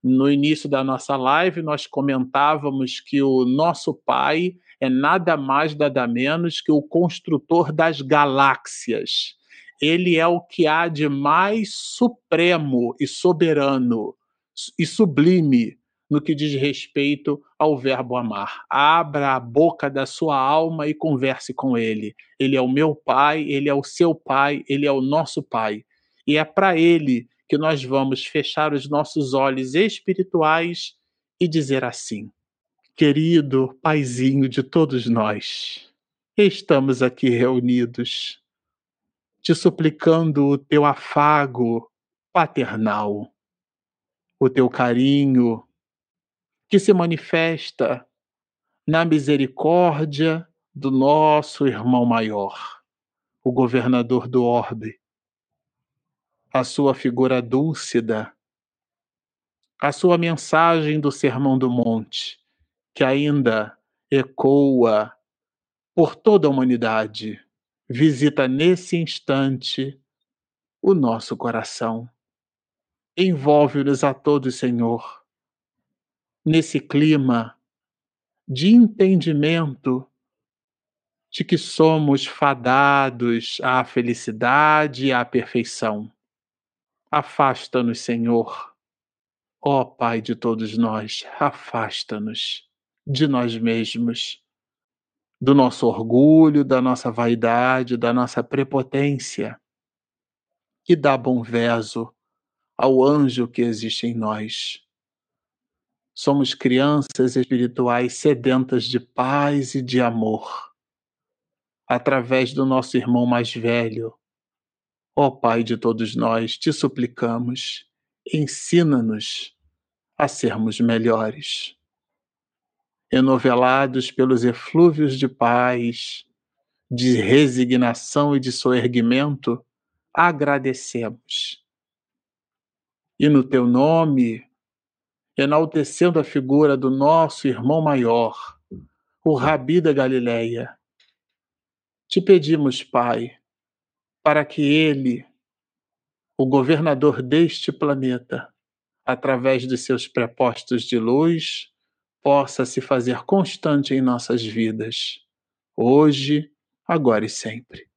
Speaker 2: No início da nossa live, nós comentávamos que o nosso Pai é nada mais, nada menos que o construtor das galáxias. Ele é o que há de mais supremo e soberano e sublime no que diz respeito ao verbo amar. Abra a boca da sua alma e converse com ele. Ele é o meu pai, ele é o seu pai, ele é o nosso pai. E é para ele que nós vamos fechar os nossos olhos espirituais e dizer assim: Querido paizinho de todos nós, estamos aqui reunidos, te suplicando o teu afago paternal, o teu carinho, que se manifesta na misericórdia do nosso irmão maior, o governador do orbe, a sua figura dúlcida, a sua mensagem do Sermão do Monte, que ainda ecoa por toda a humanidade, visita nesse instante o nosso coração. Envolve-nos a todos, Senhor nesse clima de entendimento de que somos fadados à felicidade e à perfeição. Afasta-nos, Senhor. Ó Pai de todos nós, afasta-nos de nós mesmos, do nosso orgulho, da nossa vaidade, da nossa prepotência, e dá bom verso ao anjo que existe em nós Somos crianças espirituais sedentas de paz e de amor. Através do nosso irmão mais velho, ó Pai de todos nós, te suplicamos, ensina-nos a sermos melhores. Enovelados pelos eflúvios de paz, de resignação e de soerguimento, agradecemos. E no teu nome, enaltecendo a figura do nosso irmão maior, o Rabi da Galileia. Te pedimos, Pai, para que ele, o governador deste planeta, através de seus prepostos de luz, possa se fazer constante em nossas vidas, hoje, agora e sempre.